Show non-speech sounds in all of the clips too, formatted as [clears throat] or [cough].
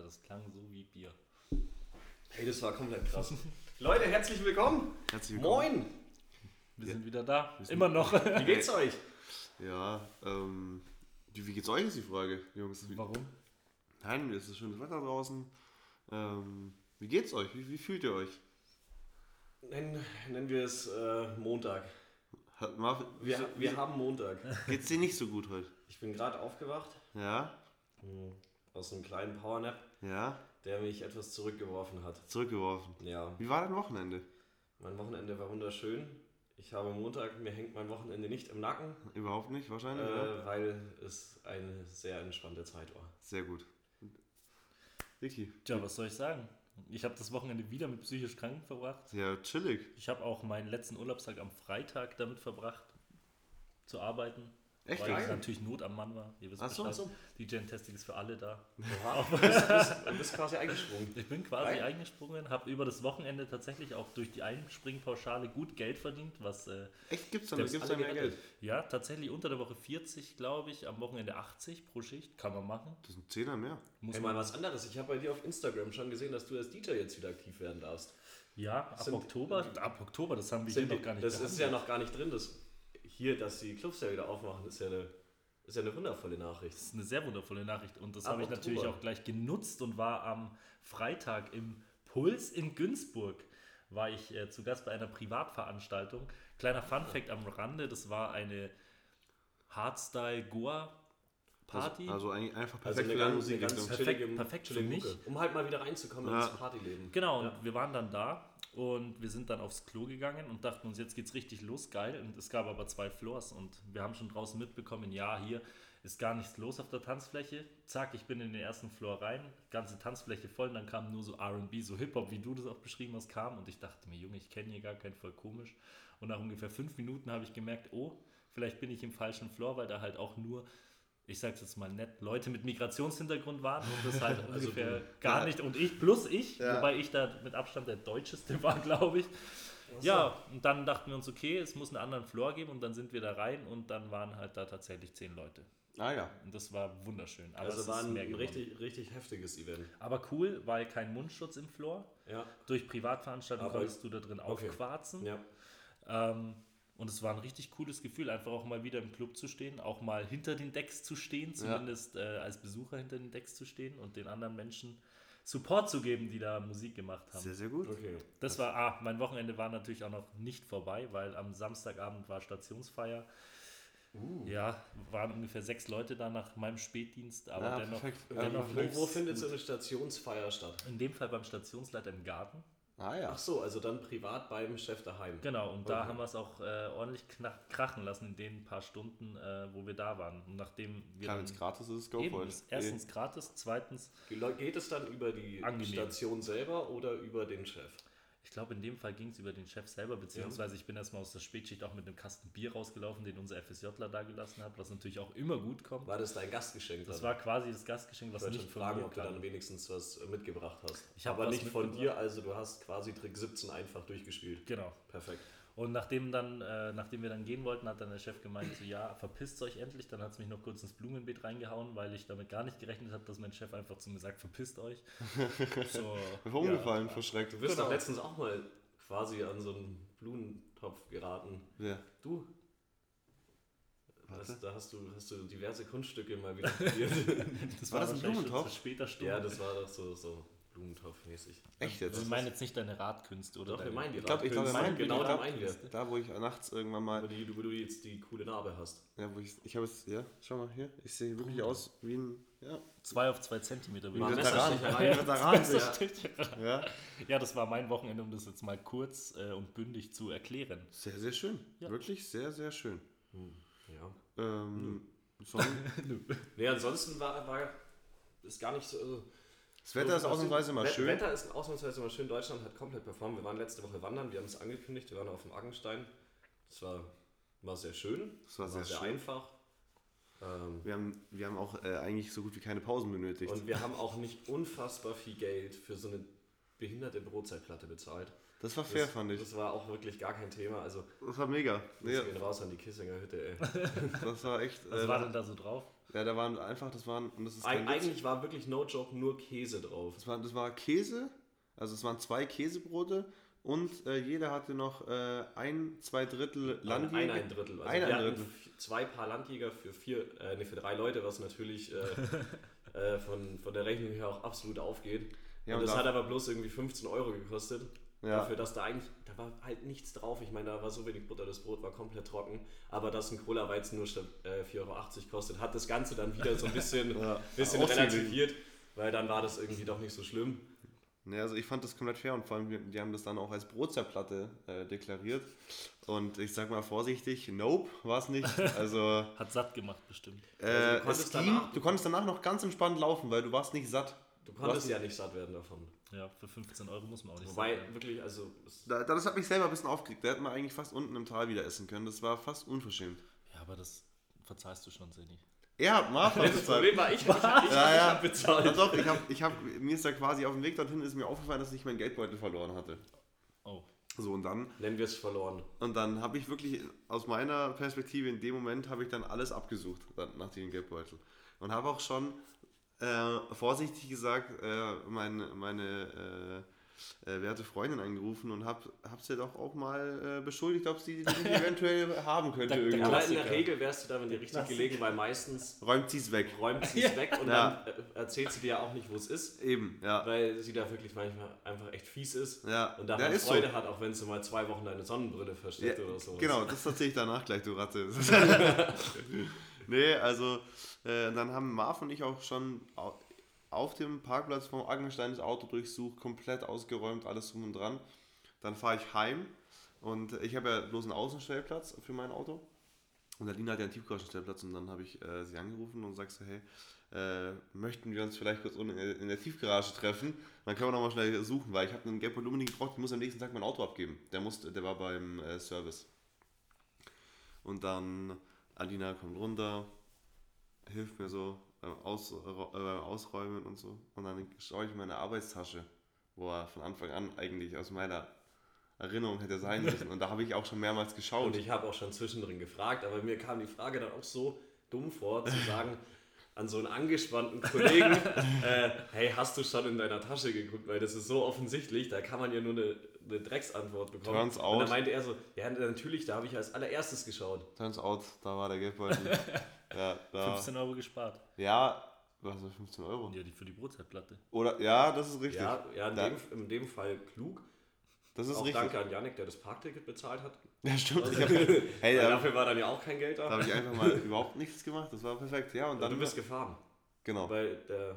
dachte, das klang so wie Bier. Hey, das war komplett krass. [laughs] Leute, herzlich willkommen. Herzlich willkommen. Moin. Wir Ja. sind wieder da. sind- Immer noch. Wie geht's [laughs] euch? Ja, ähm, wie, geht's euch ist die Frage, Jungs? Warum? nein, es ist schönes Wetter draußen. Ähm, wie geht's euch? Wie, wie fühlt ihr euch? Nennen, nennen wir es äh, Montag. Hat, Marv, Wir, wieso- wir haben Montag. geht's dir nicht so gut heute? Ich bin gerade aufgewacht Ja, mh, aus einem kleinen Powernap, ja, der mich etwas zurückgeworfen hat. zurückgeworfen. Ja, Wie war dein Wochenende? mein Wochenende war wunderschön. Ich habe Montag, mir hängt mein Wochenende nicht im Nacken, Überhaupt nicht, wahrscheinlich. ja? äh, weil es eine sehr entspannte Zeit war. Sehr gut. Ricky, Tja, was soll ich sagen? Ich habe das Wochenende wieder mit psychisch Kranken verbracht. ja, chillig. Ich habe auch meinen letzten Urlaubstag am Freitag damit verbracht, zu arbeiten. Echt? Weil Geil. natürlich Not am Mann war. Ihr wisst Ach so, Bescheid. ach so. DJ Testing ist für alle da. Oha, du bist, bist, [laughs] du bist quasi eingesprungen. Ich bin quasi Geil. eingesprungen, habe über das Wochenende tatsächlich auch durch die Einspringpauschale gut Geld verdient, was äh, Echt? Gibt's dann, Der ist gibt's dann mehr Geld? ja tatsächlich unter der Woche 40, glaube ich, am Wochenende 80 pro Schicht. Kann man machen. Das sind Zehner mehr. Muss Hey, man mal was anderes. Ich habe bei dir auf Instagram schon gesehen, dass du als DJ jetzt wieder aktiv werden darfst. Ja, ab Sind- Oktober. Ab Oktober, das haben wir hier die, noch gar nicht das ist behandelt. ja noch gar nicht drin. Das, hier, dass die Clubs ja wieder aufmachen, ist ja eine, ist ja eine wundervolle Nachricht. Das ist eine sehr wundervolle Nachricht und das Ab habe ich natürlich auch gleich genutzt und war am Freitag im Puls in Günzburg. War ich äh, zu Gast bei einer Privatveranstaltung. Kleiner Fun-Fact am Rande: Das war eine Also, also eigentlich einfach Also perfekt eine für deine ganz, eine Musikrichtung. ganz Perfekt- perfekt für mich. Um halt mal wieder reinzukommen Ja. ins Partyleben. Genau, und Ja. wir waren dann da und wir sind dann aufs Klo gegangen und dachten uns, jetzt geht's richtig los, geil. Und es gab aber zwei Floors und wir haben schon draußen mitbekommen, ja, hier ist gar nichts los auf der Tanzfläche. Zack, ich bin in den ersten Floor rein, ganze Tanzfläche voll und dann kam nur so RB, so Hip-Hop, wie du das auch beschrieben hast, kam und ich dachte mir, Junge, ich kenne hier gar keinen, voll komisch. Und nach ungefähr fünf Minuten habe ich gemerkt, oh, vielleicht bin ich im falschen Floor, weil da halt auch nur ich sag's jetzt mal nett, Leute mit Migrationshintergrund waren und das halt [laughs] ungefähr gar Ja. nicht und ich plus ich, Ja. wobei ich da mit Abstand der deutscheste war, [laughs] glaube ich. Ja, und dann dachten wir uns, okay, es muss einen anderen Floor geben und dann sind wir da rein und dann waren halt da tatsächlich zehn Leute. Ah ja. Und das war wunderschön. Aber es Also ist war ein richtig, richtig heftiges Event. Aber cool, weil kein Mundschutz im Floor. Ja. Durch Privatveranstaltungen konntest du da drin Okay. aufquarzen. ja. Ähm, und es war ein richtig cooles Gefühl, einfach auch mal wieder im Club zu stehen, auch mal hinter den Decks zu stehen, zumindest äh, als Besucher hinter den Decks zu stehen und den anderen Menschen Support zu geben, die da Musik gemacht haben. Sehr, sehr gut. Okay. Das war, ah, mein Wochenende war natürlich auch noch nicht vorbei, weil am Samstagabend war Stationsfeier. Ja, waren ungefähr sechs Leute da nach meinem Spätdienst, aber Ah, dennoch, dennoch Ähm, Wo, findet so eine Stationsfeier statt? In dem Fall beim Stationsleiter im Garten. Ah ja. Ach so, also dann privat beim Chef daheim. Genau, und da Okay. haben wir es auch äh, ordentlich krachen lassen in den paar Stunden, äh, wo wir da waren. Und nachdem wir Klar, wenn es gratis ist, go eben, for it. erstens gratis, zweitens, Geht es dann über die Angenehm. Station selber oder über den Chef? Ich glaube, in dem Fall ging es über den Chef selber, beziehungsweise ich bin erstmal aus der Spätschicht auch mit einem Kasten Bier rausgelaufen, den unser FSJler da gelassen hat, was natürlich auch immer gut kommt. War das dein Gastgeschenk? Das dann? war quasi das Gastgeschenk, was Ich nicht von fragen, mir ob du kam. dann wenigstens was äh, mitgebracht hast. Ich hab Aber nicht von dir, also du hast quasi Trick 17 einfach durchgespielt. Genau. Perfekt. Und nachdem, dann, äh, nachdem wir dann gehen wollten, hat dann der Chef gemeint, so ja, verpisst euch endlich. Dann hat es mich noch kurz ins Blumenbeet reingehauen, weil ich damit gar nicht gerechnet habe, dass mein Chef einfach zu mir sagt, verpisst euch. [laughs] So, umgefallen, vor Schreck. Du bist Genau. doch letztens auch mal quasi an so einen Blumentopf geraten. Ja. Du, das, da hast du, hast du diverse Kunststücke mal wieder probiert. [laughs] das War das ein Blumentopf? zu später Stunde. ja, das war doch so, so Blumentopf-mäßig. Echt wir jetzt? meinen jetzt nicht deine Radkünste oder Doch, wir deine, meinen die Ich glaube, ich glaub, wir Radkünste. meinen genau ich da glaub, meinen wir. Da, wo ich nachts irgendwann Wo, mal. die, wo du jetzt die coole Narbe hast. Ja, wo ich. Ich habe es. Ja, schau mal hier. Ich sehe wirklich aus wie ein. Ja. zwei auf zwei Zentimeter. Wie ein Veteran. [laughs] Veteran. sagen. Ja. Ja, das war mein Wochenende, um das jetzt mal kurz äh, und bündig zu erklären. Sehr, sehr schön. Ja. Wirklich sehr, sehr schön. Ja. Ähm, Sonne- [laughs] Nee, ansonsten war, war ist gar nicht so. Also, das Wetter ist ausnahmsweise mal schön. Wetter ist ausnahmsweise mal schön. Deutschland hat komplett performt. Wir waren letzte Woche wandern, wir haben es angekündigt, wir waren auf dem Argenstein. Das war, war sehr schön. Das war sehr schön. einfach. Ähm, Wir haben, wir haben auch äh, eigentlich so gut wie keine Pausen benötigt. und wir haben auch nicht unfassbar viel Geld für so eine behinderte Brotzeitplatte bezahlt. das war fair, das, fand ich. Das war auch wirklich gar kein Thema. Also, Das war mega. wir Ja, gehen raus an die Kissinger Hütte, ey. das war echt. Was äh, war denn da so drauf? Ja, da waren einfach, das waren, und das ist Eig kein Witz, eigentlich war wirklich no joke nur Käse drauf. das war, das war Käse, also es waren zwei Käsebrote und äh, jeder hatte noch äh, ein, zwei Drittel Landjäger. Ein, ein Drittel. Also Ein, wir ein Drittel. zwei Paar Landjäger für vier, äh, nee, für drei Leute, was natürlich äh, [laughs] äh, von, von der Rechnung her auch absolut aufgeht. Ja, und und das da- hat aber bloß irgendwie 15 Euro gekostet. Ja. Dafür, dass da eigentlich, da war halt nichts drauf. Ich meine, da war so wenig Butter, das Brot war komplett trocken. Aber dass ein Cola-Weizen nur statt äh, 4,80 Euro kostet, hat das Ganze dann wieder so ein bisschen, [laughs] Ja. bisschen relativiert, weil dann war das irgendwie doch nicht so schlimm. Ne, also ich fand das komplett fair und vor allem, die- haben das dann auch als Brotzerplatte äh, deklariert. Und ich sag mal vorsichtig, nope, war es nicht. [laughs] Also Hat satt gemacht bestimmt. äh, Also du es konntest ging, danach- du konntest danach noch ganz entspannt laufen, weil du warst nicht satt. Du konntest Was? ja nicht satt werden davon. Ja, für 15 Euro muss man auch nicht Wobei, werden. wirklich, also Da, das hat mich selber ein bisschen aufgeregt. Da hätten wir eigentlich fast unten im Tal wieder essen können. Das war fast unverschämt. Ja, aber das verzahlst du schon, Seni. Ja, Martha hat Das bezahlt. Problem war, ich, ich, ich, ich, Ja, ja. hab bezahlt. Ja, doch, ich hab, ich hab, mir ist da quasi auf dem Weg dorthin ist mir aufgefallen, dass ich meinen Geldbeutel verloren hatte. Oh. So, und dann, Nennen wir es verloren. und dann habe ich wirklich aus meiner Perspektive in dem Moment habe ich dann alles abgesucht dann nach dem Geldbeutel. Und habe auch schon äh, vorsichtig gesagt, äh, meine, meine äh, äh, werte Freundin angerufen und habe hab sie doch auch mal äh, beschuldigt, ob sie die [laughs] eventuell haben könnte. Da- da- irgendwo. Ja, aber in der Klassiker. Regel wärst du damit dir richtig gelegen, weil meistens Räumt sie es weg. räumt sie es [laughs] weg und Ja. dann äh, erzählt sie dir ja auch nicht, wo es ist, Eben, ja. weil sie da wirklich manchmal einfach echt fies ist Ja, und da ist Freude so. hat, auch wenn sie mal zwei Wochen deine Sonnenbrille Ja, versteckt oder so. genau, das [laughs] erzähle ich danach gleich, du Ratte. nee, also äh, dann haben Marv und ich auch schon au- auf dem Parkplatz vom Aggenstein das Auto durchsucht, komplett ausgeräumt, alles drum und dran. Dann fahre ich heim und ich habe ja bloß einen Außenstellplatz für mein Auto. Und der Lina hat ja einen Tiefgaragenstellplatz und dann habe ich äh, sie angerufen und sagst so, hey, äh, möchten wir uns vielleicht kurz in der- in der Tiefgarage treffen? Dann können wir nochmal schnell suchen, weil ich habe einen Gelb unbedingt gebraucht, ich muss am nächsten Tag mein Auto abgeben. Der, musste, der war beim äh, Service. Und dann Alina kommt runter, hilft mir so beim Aus, äh, Ausräumen und so. Und dann schaue ich in meine Arbeitstasche, wo er von Anfang an eigentlich aus meiner Erinnerung hätte sein müssen. Und da habe ich auch schon mehrmals geschaut. Und ich habe auch schon zwischendrin gefragt, aber mir kam die Frage dann auch so dumm vor, zu [laughs] sagen an so einen angespannten Kollegen, [laughs] äh, hey, hast du schon in deiner Tasche geguckt? Weil das ist so offensichtlich, da kann man ja nur eine, eine Drecksantwort bekommen. Turns Und out. dann meinte er so, ja, natürlich, da habe ich als allererstes geschaut. Turns out, da war der Geldbeutel. [laughs] ja, da, 15 Euro gespart. ja, was war 15 Euro? Ja, die für die Brotzeitplatte. Oder, ja, das ist richtig. Ja, ja in, Da- dem, in dem Fall klug. das ist Auch richtig. danke an Janik, der das Parkticket bezahlt hat. [laughs] Ja, stimmt. Ich hab, [laughs] hey, da, dafür war dann ja auch kein Geld da. da habe ich einfach mal überhaupt nichts gemacht. Das war perfekt. Ja, und dann. du bist gefahren. genau. Weil der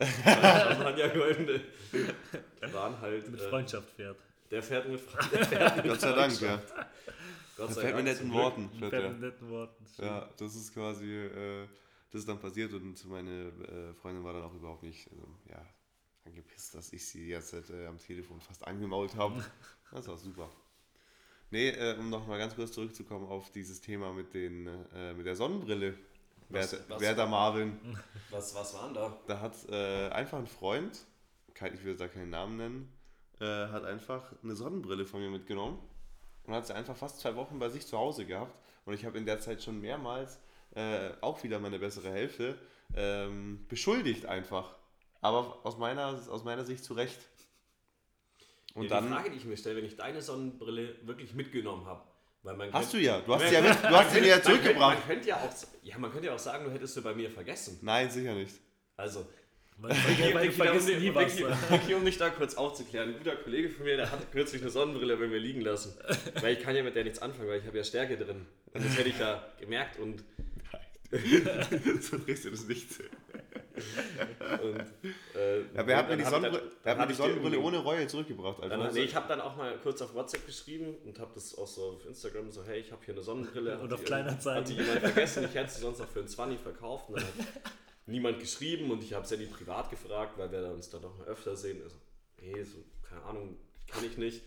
Champagner Goldene waren halt. Mit äh, Freundschaft fährt. Der fährt mit, [laughs] der fährt mit Gott sei Dank, ja. Gott Das sei fällt mit Dank, netten. Worten. Fährt mit netten Worten. Ja, das ist quasi, äh, das ist dann passiert und meine äh, Freundin war dann auch überhaupt nicht, also, ja, angepisst, dass ich sie jetzt äh, am Telefon fast angemault habe. [laughs] Das war super. Nee, äh, um nochmal ganz kurz zurückzukommen auf dieses Thema mit, den, äh, mit der Sonnenbrille. Werter, was- werter Marvin, [laughs] Was, was waren da? da hat äh, einfach ein Freund, kein, ich will da keinen Namen nennen, äh, hat einfach eine Sonnenbrille von mir mitgenommen und hat sie einfach fast zwei Wochen bei sich zu Hause gehabt. Und ich habe in der Zeit schon mehrmals äh, auch wieder meine bessere Hälfte ähm, beschuldigt einfach. Aber aus meiner, aus meiner Sicht zu Recht. Und ja, dann die Frage, die ich mir stelle, wenn ich deine Sonnenbrille wirklich mitgenommen habe. Weil man hast du könnte- ja, du hast sie ja, mit, [laughs] du hast mir ja man könnte, zurückgebracht. man könnte ja auch, ja, man könnte ja auch sagen, du hättest sie bei mir vergessen. Nein, sicher nicht. Also, du [laughs] vergisst nie was. Vicky, um dich da kurz aufzuklären. Ein guter Kollege von mir, der hat kürzlich eine Sonnenbrille bei mir liegen lassen. Weil ich kann ja mit der nichts anfangen, weil ich habe ja Stärke drin. Und das hätte ich da gemerkt und, [laughs] so drehst du das nicht. Und äh, Ja, aber er hat mir die hab- Sonnenbrille, dann- dann hat die Sonnenbrille ohne Reue zurückgebracht. Also, Dann, nee, ich habe dann auch mal kurz auf WhatsApp geschrieben und habe das auch so auf Instagram so, hey, ich habe hier eine Sonnenbrille. Und Hat auf die- Kleinanzeigen. Hat die jemand vergessen, ich hätte sie sonst noch für einen 20 verkauft. Und dann hat [laughs] niemand geschrieben und ich habe Sandy privat gefragt, weil wir uns dann noch mal öfter sehen. Also, nee, so, keine Ahnung, kenne ich nicht.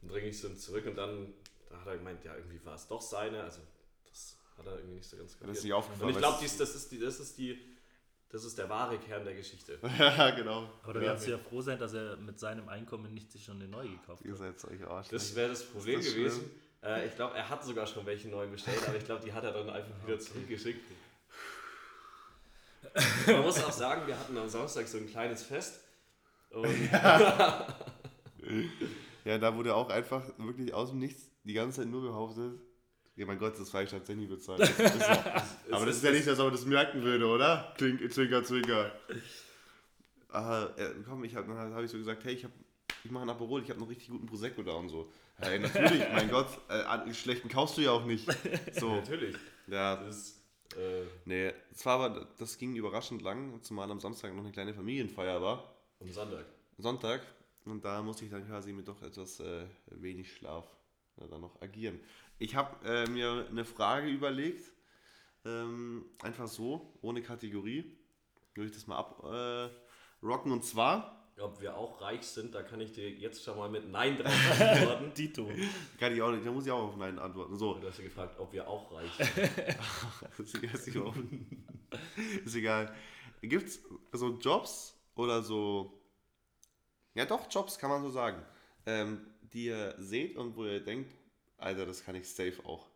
Dann bringe ich sie zurück und dann da hat er gemeint, ja, irgendwie war es doch seine. Also, das hat er irgendwie nicht so ganz Das ist kapiert. nicht aufgefallen. Und ich glaube, es- das ist die, das ist die, das ist der wahre Kern der Geschichte. [laughs] ja, genau. Aber da kannst du ja froh sein, dass er mit seinem Einkommen nicht sich schon eine neue gekauft Ihr hat. seid solche Arschlöcher. Das wäre das Problem das gewesen. Äh, ich glaube, er hat sogar schon welche neu bestellt, aber ich glaube, die hat er dann einfach wieder zurückgeschickt. Man muss auch sagen, wir hatten am Samstag so ein kleines Fest. Und Ja, [laughs] da wurde auch einfach wirklich aus dem Nichts die ganze Zeit nur behauptet. Ja, mein Gott, das war ich tatsächlich bezahlt. Das so. [laughs] Aber das ist ja nicht, ob man das merken würde, oder? Klink, zwinker, zwinker. Ah, äh, komm, ich hab, dann habe ich so gesagt, hey, ich, hab, ich mache ein Aperol, ich habe noch richtig guten Prosecco da und so. Hey, natürlich, mein Gott, äh, schlechten kaufst du ja auch nicht. So, natürlich. ja, Das ist, äh, nee, zwar war, das ging überraschend lang, zumal am Samstag noch eine kleine Familienfeier war. am Sonntag. Sonntag. Und da musste ich dann quasi mit doch etwas äh, wenig Schlaf äh, dann noch agieren. Ich habe äh, mir eine Frage überlegt, ähm, einfach so, ohne Kategorie. Würde ich das mal abrocken. Äh, rocken. und zwar, Ob wir auch reich sind, da kann ich dir jetzt schon mal mit Nein drauf antworten. [laughs] Dito. kann ich auch nicht, da muss ich auch auf Nein antworten. So, Du hast ja gefragt, ob wir auch reich sind. [laughs] ist egal. Ist egal. ist egal. Gibt es so Jobs oder so, ja doch, Jobs kann man so sagen, ähm, die ihr seht und wo ihr denkt, Alter, das kann ich safe auch.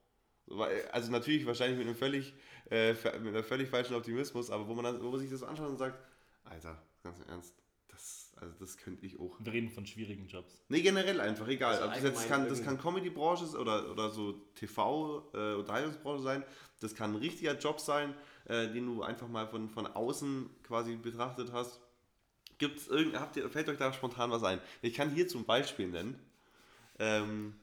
Also natürlich wahrscheinlich mit einem völlig, äh, mit einem völlig falschen Optimismus, aber wo man dann, wo man sich das anschaut und sagt, Alter, ganz im Ernst, das, also das könnte ich auch. Wir reden von schwierigen Jobs. Nee, generell einfach, egal. Also das, jetzt kann, das kann Comedy-Branche oder, oder so TV, äh, Unterhaltungsbranche sein. Das kann ein richtiger Job sein, äh, den du einfach mal von, von außen quasi betrachtet hast. Gibt's irgend, habt ihr, fällt euch da spontan was ein? Ich kann hier zum Beispiel nennen. Ähm,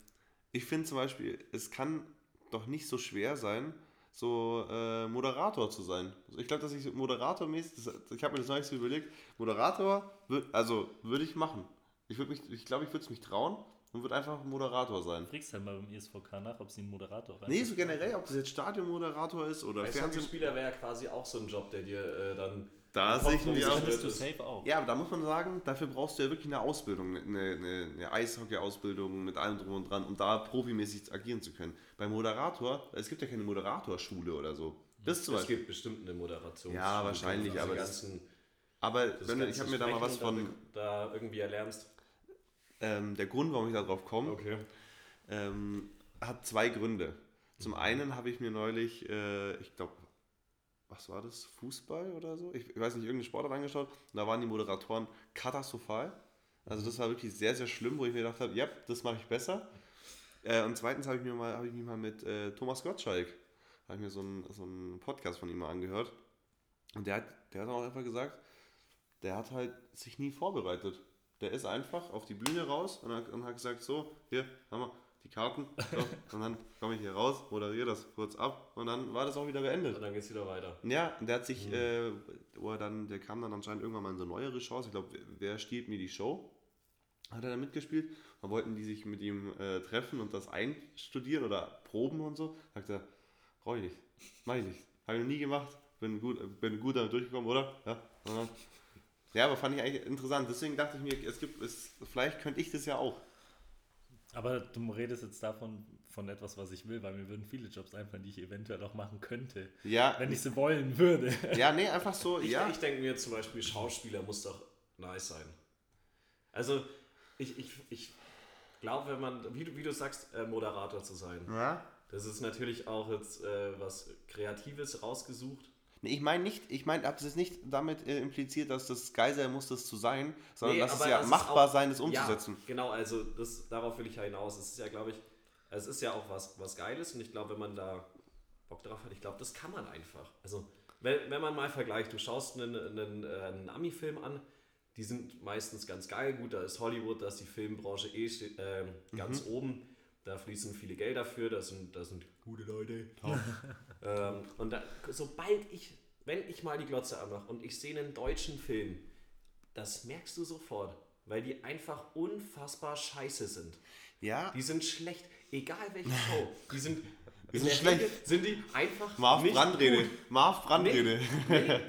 ich finde zum Beispiel, es kann doch nicht so schwer sein, so äh, Moderator zu sein. Ich glaube, dass ich moderatormäßig, das, ich habe mir das neulich so überlegt, Moderator, würd, also würde ich machen. Ich würde mich, ich glaube, ich würde es mich trauen und würde einfach Moderator sein. Fragst halt mal beim ISVK nach, ob sie einen Moderator rein. Nee, so generell, ob das jetzt Stadionmoderator ist oder. Hockeyspieler wäre ja quasi auch so ein Job, der dir äh, dann. Da sehe ich mich auch. Du safe auch. Ja, aber da muss man sagen, dafür brauchst du ja wirklich eine Ausbildung, eine, eine, eine Eishockey-Ausbildung mit allem drum und dran, um da profimäßig agieren zu können. Beim Moderator, es gibt ja keine Moderatorschule oder so. Das zum Es Beispiel. gibt bestimmt eine Moderation. Ja, wahrscheinlich, aber das- ganzen, Aber das wenn, ich habe mir da mal was von, Da, da irgendwie erlernst. ähm, der Grund, warum ich da drauf komme, Okay. ähm, hat zwei Gründe. Zum einen habe ich mir neulich, äh, ich glaube, was war das? Fußball oder so? Ich, ich weiß nicht, irgendeine Sportart angeschaut und da waren die Moderatoren katastrophal. Also das war wirklich sehr, sehr schlimm, wo ich mir gedacht habe, ja, das mache ich besser. Äh, und zweitens habe ich, mir mal- habe ich mich mal mit äh, Thomas Gottschalk, habe ich mir so einen, so Podcast von ihm mal angehört. Und der hat, der hat auch einfach gesagt, der hat halt sich nie vorbereitet. Der ist einfach auf die Bühne raus und hat, und hat gesagt, so, hier, haben wir die Karten. So, und dann komme ich hier raus, moderiere das kurz ab und dann war das auch wieder beendet. Und dann geht's wieder weiter. Ja, und der hat sich, äh, wo er dann, der kam dann anscheinend irgendwann mal in so neuere Shows. Ich glaube, wer, stiehlt mir die Show? Hat er da mitgespielt? Dann wollten die sich mit ihm äh, treffen und das einstudieren oder proben und so. Sagt er, brauche ich nicht, mach ich nicht. Habe ich noch nie gemacht. Bin gut, bin gut damit durchgekommen, oder? Ja. Dann, ja, aber fand ich eigentlich interessant. Deswegen dachte ich mir, es gibt, es, vielleicht könnte ich das ja auch. Aber du redest jetzt davon von etwas, was ich will, weil mir würden viele Jobs einfallen, die ich eventuell auch machen könnte, Ja, wenn ich sie wollen würde. [laughs] ja, nee, einfach so, Ich, ja. ich denke mir zum Beispiel, Schauspieler muss doch nice sein. Also, ich, ich, ich glaube, wenn man, wie du, wie du sagst, äh, Moderator zu sein, ja. das ist natürlich auch jetzt äh, was Kreatives rausgesucht. Nee, ich meine nicht, ich meine, habe jetzt nicht damit äh, impliziert, dass das geil sein muss, das zu sein, sondern Nee, dass es ja das machbar auch- sein, das umzusetzen. Ja, genau, also das, darauf will ich ja hinaus. Es ist ja, glaube ich, es ist ja auch was, was Geiles und ich glaube, wenn man da Bock drauf hat, ich glaube, das kann man einfach. Also, wenn, wenn man mal vergleicht, du schaust einen, einen, äh, einen Ami-Film an, die sind meistens ganz geil. Gut, da ist Hollywood, da ist die Filmbranche eh ähm, ganz oben. Da fließen viele Geld dafür, da sind, da sind gute Leute. [laughs] ähm, und da, sobald ich, wenn ich mal die Glotze anmache und ich sehe einen deutschen Film, das merkst du sofort, weil die einfach unfassbar scheiße sind. Ja, Die sind schlecht, egal welche Show. Die sind, Die in sind schlecht. Regel sind die einfach Marv nicht Brandrede. gut. Marv Brandrede. Nee.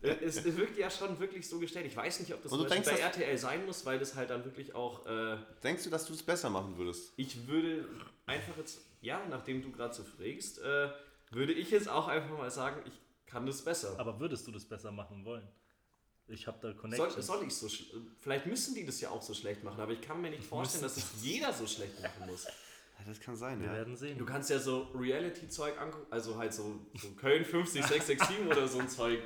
Äh, Es wirkt ja schon wirklich so gestellt. Ich weiß nicht, ob das Beispiel bei denkst, RTL sein muss, weil das halt dann wirklich auch. Äh, Denkst du, dass du es besser machen würdest? ich würde einfach jetzt, ja, nachdem du gerade so frägst, äh, würde ich jetzt auch einfach mal sagen, ich kann das besser. Aber würdest du das besser machen wollen? Ich habe da Soll, Connections. soll ich so Vielleicht müssen die das ja auch so schlecht machen, aber ich kann mir nicht vorstellen, dass es jeder so schlecht machen muss. [laughs] Ja, das kann sein, Wir ja. werden sehen. Du kannst ja so Reality-Zeug angucken, also halt so, so Köln 50667 oder so ein Zeug.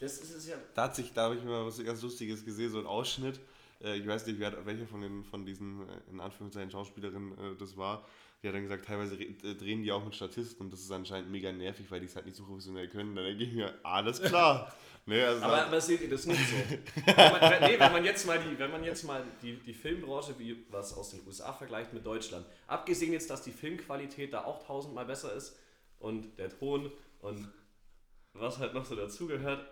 Das ist es ja. Da hat sich, da habe ich mal was ganz Lustiges gesehen, so ein Ausschnitt. Äh, ich weiß nicht, wer, welche von den von diesen, äh, in Anführungszeichen, Schauspielerinnen äh, das war. Die hat dann gesagt, teilweise äh, drehen die auch mit Statisten und das ist anscheinend mega nervig, weil die es halt nicht so professionell können. Dann denke ich mir, alles klar. [laughs] ne, also Aber, aber seht ihr das nicht so? [laughs] wenn, man, wenn, nee, wenn man jetzt mal, die, wenn man jetzt mal die, die Filmbranche, wie was aus den USA vergleicht mit Deutschland, abgesehen jetzt, dass die Filmqualität da auch tausendmal besser ist und der Ton und was halt noch so dazugehört,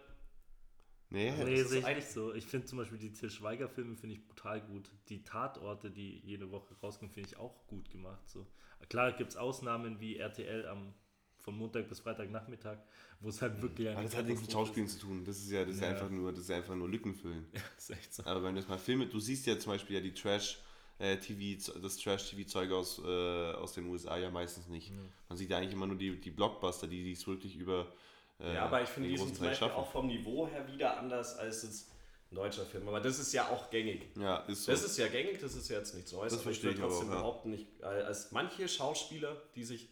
nee, Nee, das ist eigentlich- so. Ich finde zum Beispiel die Til Schweiger-Filme finde ich brutal gut. Die Tatorte, die jede Woche rauskommen, finde ich auch gut gemacht. So. Klar gibt es Ausnahmen wie RTL am von Montag bis Freitagnachmittag, wo es halt wirklich aber das hat nichts mit Schauspielen zu tun. Das ist ja, das ist ja. Ja. einfach nur, das ist ja einfach nur Lücken füllen. [laughs] ist. echt so. Aber wenn du jetzt mal Filme, du siehst ja zum Beispiel ja die Trash äh, TV, das Trash-TV-Zeug aus, äh, aus den USA ja meistens nicht. Man sieht ja eigentlich immer nur die, die Blockbuster, die es wirklich über äh, Ja, aber ich finde, die sind zum Beispiel schaffen. auch vom Niveau her wieder anders als jetzt ein deutscher Film. Aber das ist ja auch gängig. Ja, ist so. Das ist ja gängig, das ist ja jetzt nichts Neues. Das aber verstehe ich aber trotzdem auch, ja. behaupten, nicht, äh, als manche Schauspieler, die sich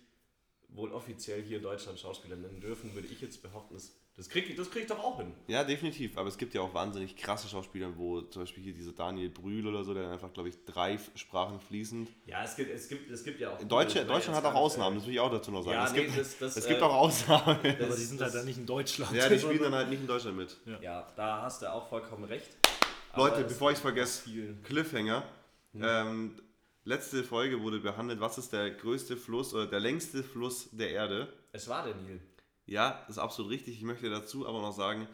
wohl offiziell hier in Deutschland Schauspieler nennen dürfen, würde ich jetzt behaupten, das, das kriege ich, das krieg ich doch auch hin. Ja, definitiv. Aber es gibt ja auch wahnsinnig krasse Schauspieler, wo zum Beispiel hier dieser Daniel Brühl oder so, der einfach, glaube ich, drei Sprachen fließend. Ja, es gibt, es gibt, es gibt ja auch. In Deutschland, Deutschland hat auch Ausnahmen, das will ich auch dazu noch sagen. Ja, es nee, gibt, das- das, es äh, gibt auch Ausnahmen. [laughs] das- Aber die sind das- halt dann nicht in Deutschland. ja, die spielen dann halt nicht in Deutschland mit. äh, Ja, da hast du auch vollkommen recht. Leute, bevor ich es vergesse, viel- Cliffhanger. Ähm, letzte Folge wurde behandelt, was ist der größte Fluss oder der längste Fluss der Erde? Es war der Nil. Ja, das ist absolut richtig. Ich möchte dazu aber noch sagen,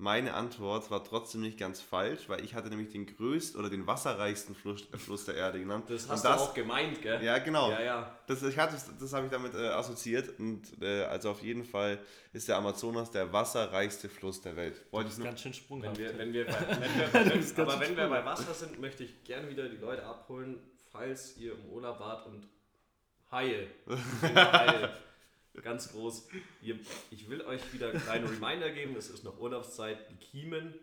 meine Antwort war trotzdem nicht ganz falsch, weil ich hatte nämlich den größten oder den wasserreichsten Fluss, äh, Fluss der Erde genannt. Das hast Und du auch gemeint, gell? Ja, genau. Ja, ja. Das, ich hatte, das habe ich damit äh, assoziiert und äh, also auf jeden Fall ist der Amazonas der wasserreichste Fluss der Welt. Wollte Das ich ist nur, ganz schön Wenn sprunghaft. wir, wenn wir, bei, [laughs] wenn wir, [laughs] wenn, aber wenn wir bei Wasser sind, möchte ich gerne wieder die Leute abholen, falls ihr im Urlaub wart und Haie. [laughs] Haie. Ganz groß. Ich will euch wieder kleine Reminder geben, es ist noch Urlaubszeit, die Kiemen,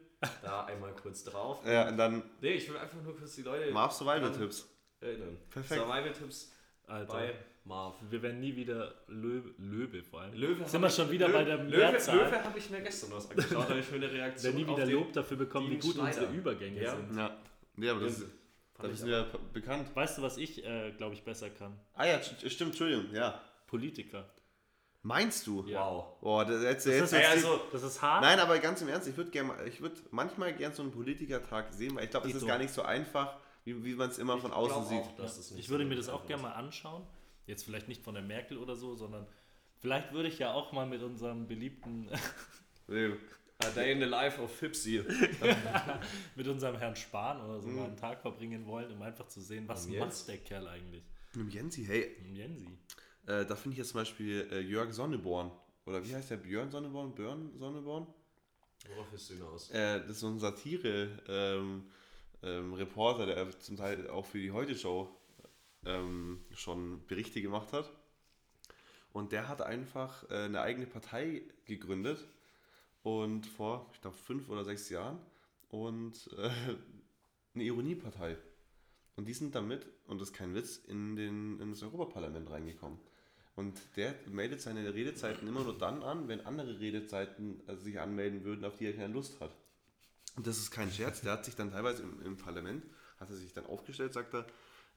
da einmal kurz drauf. ja, und dann Nee, ich will einfach nur kurz die Leute Marv Survival-Tipps. erinnern. Perfekt. Survival-Tipps Alter. bei Marv. Wir werden nie wieder Löwe, Löwe vor allem. Löwe Sind wir schon wieder Löwe, bei der Löwe, Mehrzahl? Löwe habe ich mir gestern was angeschaut, da habe ich mir eine Wir Reaktion werden nie wieder Lob dafür bekommen, wie gut Schneider. unsere Übergänge Ja. sind. Ja. Nee, aber das, ist ja bekannt. Weißt du, was ich, äh, glaube ich, besser kann? Ah ja, st- stimmt, Entschuldigung, ja. Politiker. Meinst du? Ja. Wow. Boah, das, jetzt, Das jetzt, ist, Ja, jetzt, also, das ist hart. Nein, aber ganz im Ernst, ich würde gerne, ich würde manchmal gern so einen Politikertag sehen, weil ich glaube, es ist so. gar nicht so einfach, wie, wie man es immer von Ich außen glaub sieht. auch, dass es nicht ich würde so mir das auch gerne mal anschauen. Jetzt vielleicht nicht von der Merkel oder so, sondern vielleicht würde ich ja auch mal mit unserem beliebten. [laughs] A Day in the Life of Fipsy. [laughs] mit unserem Herrn Spahn oder so Mhm. mal einen Tag verbringen wollen, um einfach zu sehen, was macht der Kerl eigentlich. Mit dem Jensi, hey, Ein Jensi. Äh, da finde ich jetzt zum Beispiel äh, Jörg Sonneborn. Oder wie heißt der? Björn Sonneborn? Björn Sonneborn? Worauf ist du hinaus? Äh, das ist so ein Satire-Reporter, ähm, ähm, Reporter, der zum Teil auch für die Heute-Show ähm, schon Berichte gemacht hat. Und der hat einfach äh, eine eigene Partei gegründet und vor, ich glaube, fünf oder sechs Jahren und äh, eine Ironiepartei. Und die sind damit, und das ist kein Witz, in, den, in das Europaparlament reingekommen. Und der meldet seine Redezeiten immer nur dann an, wenn andere Redezeiten äh, sich anmelden würden, auf die er keine Lust hat. Und das ist kein Scherz, der hat sich dann teilweise im, im Parlament, hat er sich dann aufgestellt, sagt er,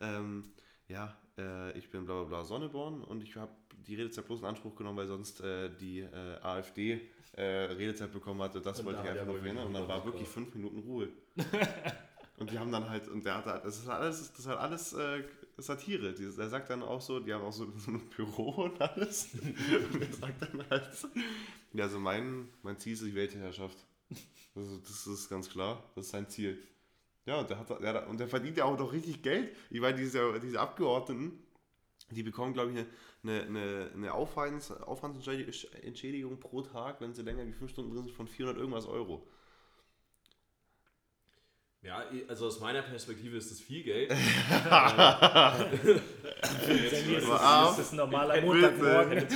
ähm, ja, äh, ich bin bla bla bla Sonneborn und ich habe die Redezeit bloß in Anspruch genommen, weil sonst äh, die äh, AfD äh, Redezeit bekommen hatte. Das Und wollte da ich einfach nur wohl verhindern. Und dann war wirklich fünf Minuten Ruhe. [laughs] und die haben dann halt, und der hat halt, das ist halt alles, das ist halt alles äh, Satire. Er sagt dann auch so, die haben auch so, [laughs] so ein Büro und alles. und er sagt dann halt, ja, also mein, mein Ziel ist die Weltherrschaft. Also das ist ganz klar, das ist sein Ziel. Ja, und der, hat, der, und der verdient ja auch noch richtig Geld. Ich meine, diese, diese Abgeordneten, die bekommen, glaube ich, eine, eine, eine Aufwands, Aufwandsentschädigung pro Tag, wenn sie länger wie fünf Stunden drin sind, von 400 irgendwas Euro. Ja, also aus meiner Perspektive ist das viel Geld. Jenny ist, Aber das, das ist ein normaler. Montagmorgen. Die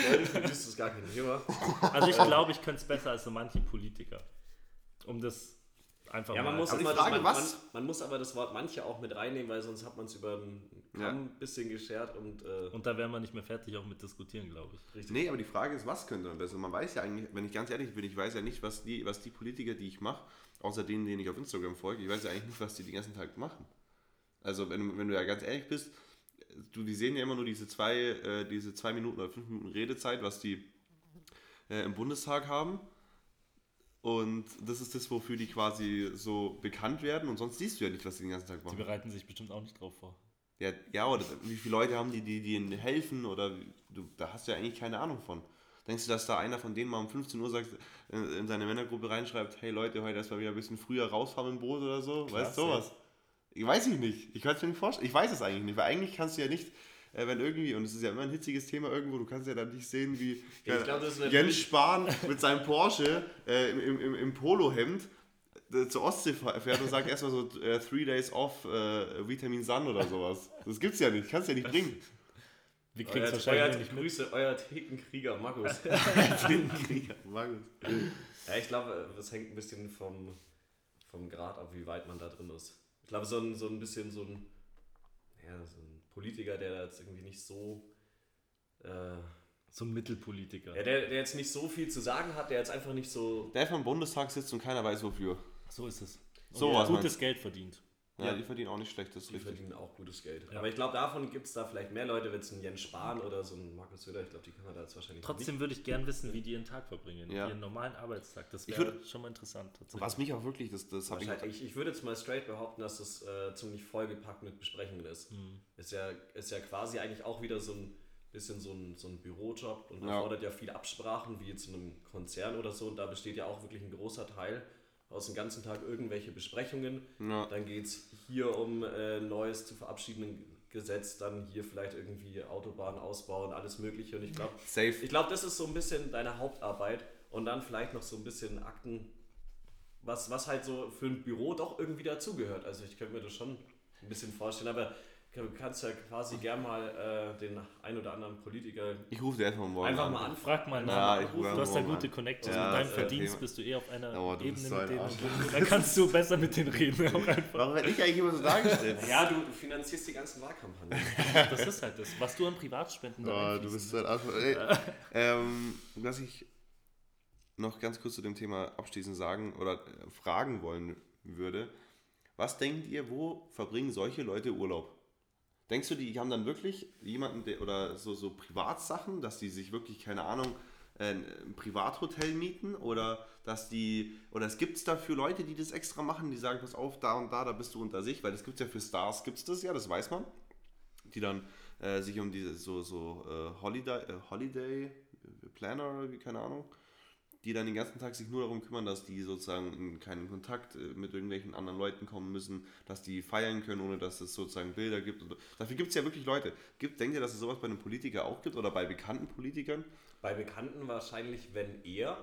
ist das gar kein Thema. Also ich glaube, ich könnte es besser als so manche Politiker. Um das einfach Ja, man mal. muss, Aber Frage, das, man, was- man, man muss aber das Wort manche auch mit reinnehmen, weil sonst hat man es über ein Ja. Ein bisschen geschert und, äh, Und da wären wir nicht mehr fertig auch mit diskutieren, glaube ich. richtig. Nee, aber die Frage ist, was könnte man besser? Man weiß ja eigentlich, wenn ich ganz ehrlich bin, ich weiß ja nicht, was die, was die Politiker, die ich mache, außer denen, denen ich auf Instagram folge, ich weiß ja eigentlich nicht, was die den ganzen Tag machen. Also, wenn, du- wenn du ja ganz ehrlich bist, du, die sehen ja immer nur diese zwei, äh, diese zwei Minuten oder fünf Minuten Redezeit, was die äh, im Bundestag haben. Und das ist das, wofür die quasi so bekannt werden. Und sonst siehst du ja nicht, was die den ganzen Tag Die machen. bereiten sich bestimmt auch nicht drauf vor. Ja, ja, oder wie viele Leute haben die, die, die ihnen helfen oder du, da hast du ja eigentlich keine Ahnung von. Denkst du, dass da einer von denen mal um 15 Uhr sagt, in, in seine Männergruppe reinschreibt, hey Leute, heute erstmal wieder ein bisschen früher rausfahren im Boot oder so? Klar, weißt du sowas? Ich weiß ich nicht. Ich kann es mir nicht vorstellen. Ich weiß es eigentlich nicht, weil eigentlich kannst du ja nicht, äh, wenn irgendwie, und es ist ja immer ein hitziges Thema irgendwo, du kannst ja dann nicht sehen, wie Ja, glaub, Jens Spahn mit seinem Porsche äh, im, im, im Polohemd äh, zur Ostsee fährt und sagt erstmal so äh, Three Days Off äh, Vitamin Sun oder sowas. Das gibt's ja nicht, kannst ja nicht bringen. Wir kriegen es Euer, wahrscheinlich euer, nicht mit. Grüße, euer Thekenkrieger Markus. [laughs] Magnus. ja, ich glaube, das hängt ein bisschen vom, vom Grad ab, wie weit man da drin ist. Ich glaube, so ein, so ein bisschen so ein, ja, so ein Politiker, der da jetzt irgendwie nicht so, äh, So ein Mittelpolitiker. ja, der, der jetzt nicht so viel zu sagen hat, der jetzt einfach nicht so, Der vom Bundestag sitzt und keiner weiß wofür. So ist es. Und So der was gutes meinst Geld verdient. Ja, Ja. die verdienen auch nicht schlecht, das ist die richtig. verdienen auch gutes Geld. Ja. Aber ich glaube, davon gibt es da vielleicht mehr Leute, wenn es ein Jens Spahn oder so ein Markus Söder, ich glaube, die kann man da jetzt wahrscheinlich Trotzdem würde ich gern wissen, wie die ihren Tag verbringen. Ja. Ihren normalen Arbeitstag. Das wäre schon mal interessant. Was mich auch wirklich, das, das habe ich. Ich, ich würde jetzt mal straight behaupten, dass das äh, ziemlich vollgepackt mit Besprechungen ist. Mhm. Ist, ja, ist ja quasi eigentlich auch wieder so ein bisschen so ein, so ein Bürojob und Ja. erfordert ja viel Absprachen, wie jetzt in einem Konzern oder so. Und da besteht ja auch wirklich ein großer Teil aus dem ganzen Tag irgendwelche Besprechungen. Ja. Dann geht es hier um äh, neues zu verabschiedenden Gesetz, dann hier vielleicht irgendwie Autobahn ausbauen, alles Mögliche. Und ich glaube, ich glaube, das ist so ein bisschen deine Hauptarbeit und dann vielleicht noch so ein bisschen Akten, was, was halt so für ein Büro doch irgendwie dazugehört. Also ich könnte mir das schon ein bisschen vorstellen, aber du kannst ja quasi gern mal äh, den ein oder anderen Politiker Ich rufe dir einfach morgen einfach mal an. Frag mal Ja, nach. rufe du hast da gute. Connections. Ja, mit deinem Verdienst Thema. bist du eh auf einer Oh, Ebene so ein mit denen. [laughs] Da kannst du besser mit denen reden. Auch einfach. Warum werde ich eigentlich immer so dargestellt? Ja, du finanzierst die ganzen Wahlkampagnen. Das ist halt das. Was du an Privatspenden da Oh, du bist so ein Arschloch. Ey, ähm, was ich noch ganz kurz zu dem Thema abschließend sagen oder äh, fragen wollen würde. Was denkt ihr, wo verbringen solche Leute Urlaub? Denkst du, die haben dann wirklich jemanden, der, oder so, so Privatsachen, dass die sich wirklich, keine Ahnung, ein Privathotel mieten oder dass die, oder es gibt es dafür Leute, die das extra machen, die sagen, pass auf, da und da, da bist du unter sich, weil das gibt es ja für Stars, gibt es das ja, das weiß man, die dann äh, sich um diese so, so äh, Holiday, äh, Holiday Planner, oder wie, keine Ahnung, die dann den ganzen Tag sich nur darum kümmern, dass die sozusagen in keinen Kontakt äh, mit irgendwelchen anderen Leuten kommen müssen, dass die feiern können, ohne dass es sozusagen Bilder gibt. Und dafür gibt es ja wirklich Leute. Gibt, denkt ihr, dass es sowas bei einem Politiker auch gibt oder bei bekannten Politikern? Bei Bekannten wahrscheinlich, wenn eher.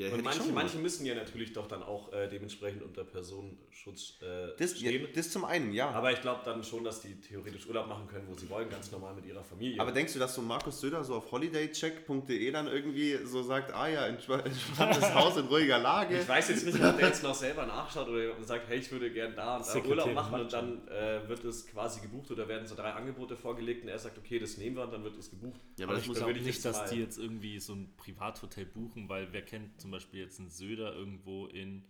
Ja, und manche, manche müssen ja natürlich doch dann auch äh, dementsprechend unter Personenschutz äh, Das, ja, stehen. das zum einen, ja. Aber ich glaube dann schon, dass die theoretisch Urlaub machen können, wo sie wollen, ganz normal mit ihrer Familie. Aber denkst du, dass so Markus Söder so auf holidaycheck.de dann irgendwie so sagt, ah ja, entsp- entspanntes Haus in ruhiger Lage? ich weiß jetzt nicht, ob der jetzt noch selber nachschaut oder sagt, hey, ich würde gern da und da Urlaub machen und dann äh, wird es quasi gebucht oder werden so drei Angebote vorgelegt und er sagt, okay, das nehmen wir und dann wird es gebucht. Ja, Aber aber das ich muss ich nicht, dass die jetzt irgendwie so ein Privathotel buchen, weil wer kennt zum Beispiel jetzt einen Söder irgendwo in,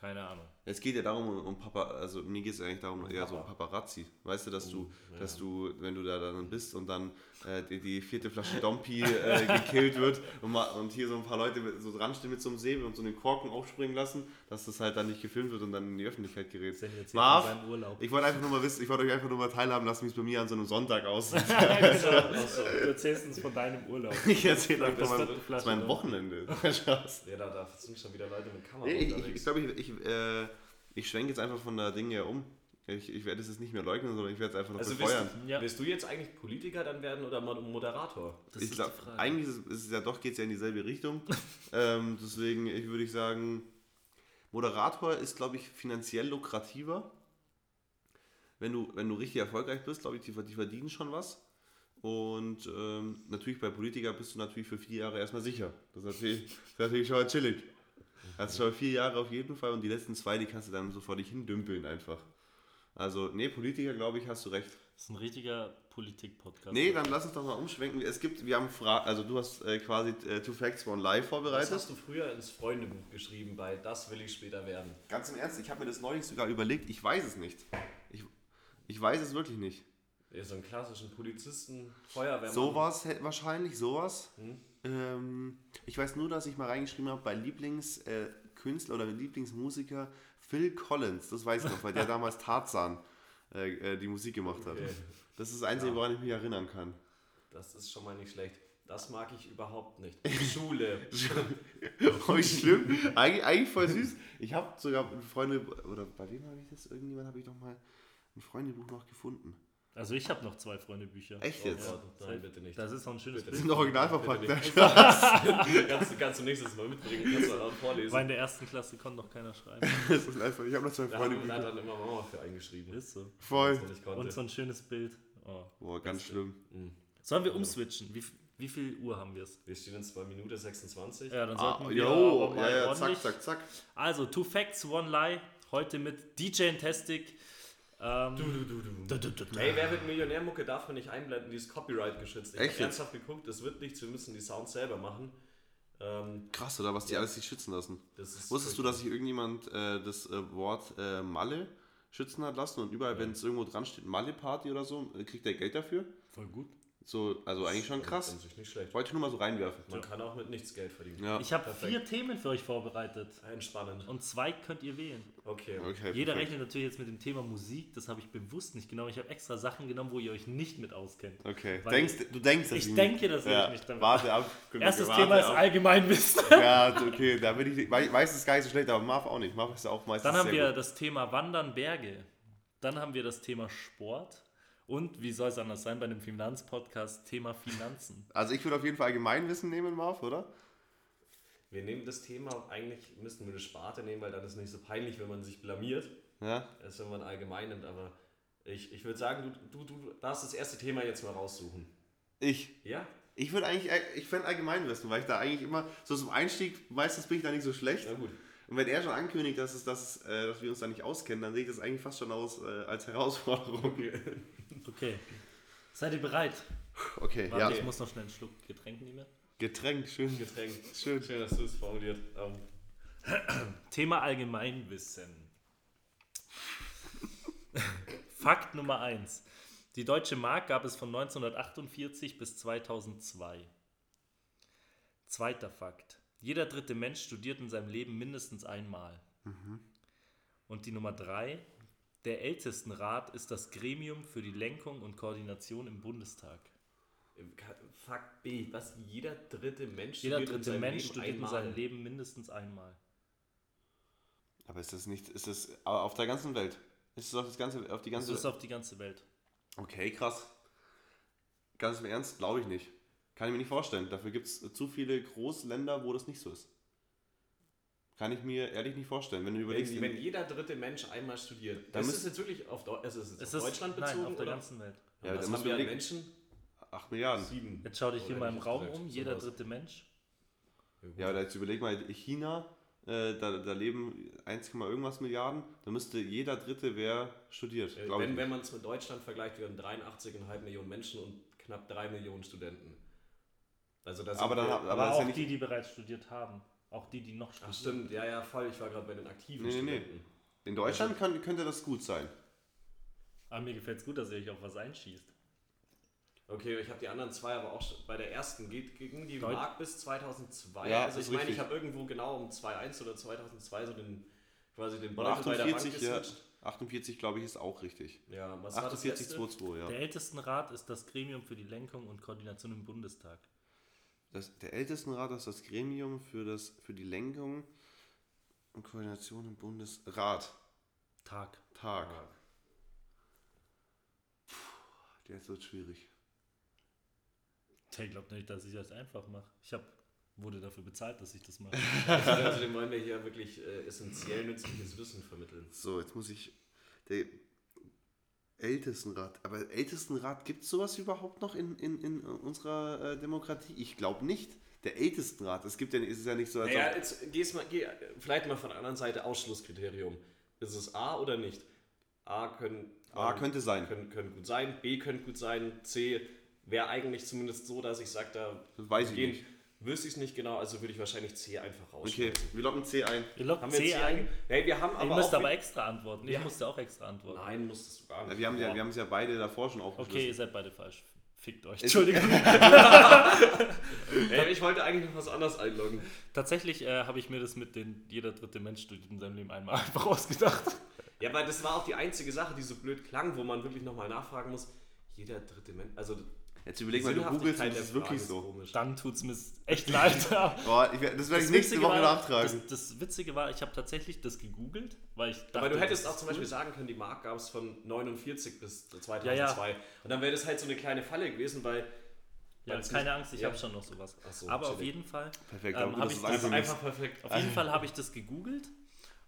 keine Ahnung. Es geht ja darum, um, um Papa, also mir geht es eigentlich darum, eher so um Paparazzi. Weißt du, dass du, dass du, wenn du da dann bist und dann äh, die, die vierte Flasche Dompi äh, gekillt wird und, ma, und hier so ein paar Leute mit, so dranstehen mit so einem Säbel und so den Korken aufspringen lassen, dass das halt dann nicht gefilmt wird und dann in die Öffentlichkeit gerät. Marv, ich wollte einfach nur mal wissen, ich wollte euch einfach nur mal teilhaben lassen, wie es bei mir an so einem Sonntag aussieht. [laughs] Du erzählst uns von deinem Urlaub. [laughs] ich erzähle euch Das von meinem Dompi. Wochenende. [laughs] Ja, da, da sind schon wieder Leute mit Kamera ich ich, ich glaube, ich, ich, äh, ich schwenke jetzt einfach von der Dinge her um. Ich, ich werde es jetzt nicht mehr leugnen, sondern ich werde es einfach noch also willst befeuern. du, Ja. willst du jetzt eigentlich Politiker dann werden oder Mod- Moderator? Das ich glaube, eigentlich ist es, ist es ja doch, geht es ja in dieselbe Richtung. [laughs] ähm, deswegen ich würde ich sagen, Moderator ist, glaube ich, finanziell lukrativer. Wenn du, wenn du richtig erfolgreich bist, glaube ich, die, die verdienen schon was. Und ähm, natürlich bei Politiker bist du natürlich für vier Jahre erstmal sicher. Das ist natürlich, das ist natürlich schon mal chillig. Also schon vier Jahre auf jeden Fall und die letzten zwei, die kannst du dann so vor dich hin dümpeln einfach. Also, nee, Politiker, glaube ich, hast du recht. Das ist ein richtiger Politik-Podcast. Nee, dann lass uns doch mal umschwenken. Es gibt, wir haben Fra also du hast äh, quasi äh, Two Facts One Live vorbereitet. hast du früher ins Freundebuch geschrieben bei Das will ich später werden? Ganz im Ernst, ich habe mir das neulich sogar überlegt, ich weiß es nicht. Ich, ich weiß es wirklich nicht. Ja, so einen klassischen Polizisten, Feuerwehrmann. Sowas wahrscheinlich, sowas. Hm? Ähm, ich weiß nur, dass ich mal reingeschrieben habe bei Lieblingskünstler äh, oder Lieblingsmusiker Phil Collins. Das weiß ich noch, weil der [laughs] damals Tarzan äh, äh, die Musik gemacht hat. Okay. Das ist das Einzige, woran ich mich erinnern kann. Das ist schon mal nicht schlecht. Das mag ich überhaupt nicht. [laughs] Schule. [laughs] Oh, wie schlimm. Eigentlich, eigentlich voll süß. Ich habe sogar Freunde, oder bei wem habe ich das? Irgendjemand habe ich doch mal ein Freundebuch noch gefunden. Also ich habe noch zwei Freundebücher. Echt Oh jetzt? Gott, nein, bitte nicht. Das ist noch ein schönes Bitte Die Bild. sind noch original verpackt. [laughs] Kannst, du, kannst du nächstes Mal mitbringen, kannst du laut vorlesen. War in der ersten Klasse konnte noch keiner schreiben. [laughs] Das ist einfach, ich habe noch zwei da haben wir Freundebücher. dann immer Mama für eingeschrieben. Ist so. Voll. Und so ein schönes Bild. Oh. Boah, ganz schlimm. Sollen wir umswitchen? Wie, wie viel Uhr haben wir es? Wir stehen in 2 Minuten 26. Ja, dann Ah, sollten wir jo, aber mal ja, ja, zack, ordentlich. zack, zack. Also, Two Facts, One Lie. Heute mit DJ Tastic. Ähm, Du, du, du, du. du, du, du, du. Hey, wer wird Millionärmucke darf man nicht einblenden, die ist Copyright geschützt. Ich habe jetzt? ernsthaft geguckt, es wird nichts, wir müssen die Sounds selber machen. Ähm, Krass, oder was die alles sich schützen lassen. das ist Wusstest du, dass sich irgendjemand äh, das äh, Wort äh, Malle schützen hat lassen und überall, wenn es irgendwo dran steht, Malle-Party oder so, äh, kriegt er Geld dafür? Voll gut. So, also eigentlich schon krass. An sich nicht schlecht. Wollte ich nur mal so reinwerfen. Man kann auch mit nichts Geld verdienen. Ja. Ich habe vier Themen für euch vorbereitet. Entspannend. Und zwei könnt ihr wählen. Okay. Okay, Jeder perfekt. rechnet natürlich jetzt mit dem Thema Musik. Das habe ich bewusst nicht genommen. Ich habe extra Sachen genommen, wo ihr euch nicht mit auskennt. Okay. Denkst, du denkst, dass ich denke, dass ja. ich mich damit- Warte ab. [laughs] Erstes warte Thema ist ab. Allgemeinwissen. [laughs] Ja, okay, da bin ich. Es gar nicht so schlecht, aber Marv auch nicht. Marv ist ja auch meistens. Dann haben sehr wir gut. das Thema Wandern, Berge. Dann haben wir das Thema Sport. Und wie soll es anders sein bei einem Finanzpodcast? Thema Finanzen. Also, ich würde auf jeden Fall Allgemeinwissen nehmen, Marv, oder? Wir nehmen das Thema, eigentlich müssten wir eine Sparte nehmen, weil dann ist es nicht so peinlich, wenn man sich blamiert, Ja. als wenn man allgemein nimmt. Aber ich, ich würde sagen, du, du, du darfst das erste Thema jetzt mal raussuchen. Ich. Ja? Ich würde eigentlich, ich fände Allgemeinwissen, weil ich da eigentlich immer, so zum Einstieg, meistens bin ich da nicht so schlecht. Na gut. Und wenn er schon ankündigt, dass, es, dass, es, äh, dass wir uns da nicht auskennen, dann sehe ich das eigentlich fast schon aus äh, als Herausforderung. Okay. Seid ihr bereit? Okay, Warte, ja. ich muss noch schnell einen Schluck Getränk nehmen. Getränk, schön. Getränk. Schön. Schön, dass du es formuliert ähm, [clears throat] Thema Allgemeinwissen. [laughs] Fakt Nummer 1. Die deutsche Mark gab es von 1948 bis 2002. Zweiter Fakt. Jeder dritte Mensch studiert in seinem Leben mindestens einmal. Und die Nummer 3. Der Ältestenrat ist das Gremium für die Lenkung und Koordination im Bundestag. Fakt B, was jeder dritte Mensch Jeder studiert in dritte seinem Mensch Leben studiert in seinem Leben mindestens einmal. Aber ist das nicht, ist das aber auf der ganzen Welt? Ist das auf, das ganze, auf die Das ganze ist auf die ganze Welt. Okay, krass. Ganz im Ernst, glaube ich nicht. Kann ich mir nicht vorstellen. Dafür gibt es zu viele Großländer, wo das nicht so ist. Kann ich mir ehrlich nicht vorstellen. Wenn du überlegst, Wenn, wenn jeder dritte Mensch einmal studiert, Dann ist es jetzt wirklich auf, also ist es auf ist Deutschland nein, bezogen? auf der oder? ganzen Welt. Ja, Ja, da was musst haben wir an. Menschen? 8 Milliarden. Sieben. Jetzt schau dich hier Oder mal im Raum um, jeder sowas. dritte Mensch. Ja, aber jetzt überleg mal, China, äh, da, da leben 1, irgendwas Milliarden, da müsste jeder Dritte wer studiert. Äh, Wenn, wenn man es mit Deutschland vergleicht, wir haben 83,5 Millionen Menschen und knapp 3 Millionen Studenten. Also das Aber dann- aber Aber, das ist ja auch nicht- die, die bereits studiert haben. Auch die, die noch Ach studieren. stimmt, ja, ja, voll. Ich war gerade bei den aktiven Nee, nee, nee. Studenten. In Deutschland kann, könnte das gut sein. Aber mir gefällt es gut, dass ihr euch auf was einschießt. Okay, ich habe die anderen zwei, aber auch schon bei der ersten geht gegen die Deut- Mark bis 2002. Ja, also ich meine, ich habe irgendwo genau um 2001 oder 2002 so den quasi den Beutel bei der Bank 48, ja, geswitcht. 48 glaube ich, ist auch richtig. Ja, was war das 48, letzte? 22, ja. Der Ältestenrat ist das Gremium für die Lenkung und Koordination im Bundestag. Das, der Ältestenrat ist das Gremium für, das, für die Lenkung und Koordination im Bundesrat. Tag. Tag. Ja. Der wird schwierig. Der glaubt nicht, dass ich das einfach mache. Ich hab, wurde dafür bezahlt, dass ich das mache. [laughs] Also, also dem wollen wir hier wirklich äh, essentiell nützliches Wissen vermitteln. So, jetzt muss ich. Der Ältestenrat. Aber Ältestenrat, gibt es sowas überhaupt noch in, in, in unserer äh, Demokratie? Ich glaube nicht. der ältesten Rat. Es gibt ja, es ist ja nicht so, als Naja, jetzt geh's mal, geh vielleicht mal von der anderen Seite Ausschlusskriterium. Ist es A oder nicht? A können, A könnte sein. Können, können gut sein, B könnte gut sein, C wäre eigentlich zumindest so, dass ich sage, da Weiß ich nicht. Wüsste ich es nicht genau, also würde ich wahrscheinlich C einfach Okay, rausschmeißen. wir locken C ein. Ihr lockt Haben wir C C ein. ein? Hey, wir haben Ihr aber müsst auch aber extra antworten. Ich Ja. musste auch extra antworten. Nein, musstest du gar nicht. Ja, wir haben ja, wir haben es ja beide davor schon aufgeschlossen. Okay, ihr seid beide falsch. Fickt euch. Entschuldigung. [laughs] Ey, ich wollte eigentlich noch was anderes einloggen. Tatsächlich äh, habe ich mir das mit den jeder dritte Mensch studiert in seinem Leben einmal [laughs] einfach ausgedacht. Ja, weil das war auch die einzige Sache, die so blöd klang, wo man wirklich nochmal nachfragen muss. Jeder dritte Mensch, also Jetzt überleg mal, du googelst und das ist wirklich so. Komisch. Dann tut es mir echt leid. [laughs] Boah, ich, das werde ich nächste Woche war, nachtragen. Das, das Witzige war, ich habe tatsächlich das gegoogelt, weil ich dachte, Aber du hättest auch ist zum Beispiel sagen können, die Mark gab es von 49 bis 2002. Ja, ja. Und dann wäre das halt so eine kleine Falle gewesen, weil. Ja, keine Angst, ich ja. habe schon noch sowas. So, aber auf jeden Fall Perfekt, ähm, habe ich Das ist ist. einfach perfekt. Auf jeden Fall habe ich das gegoogelt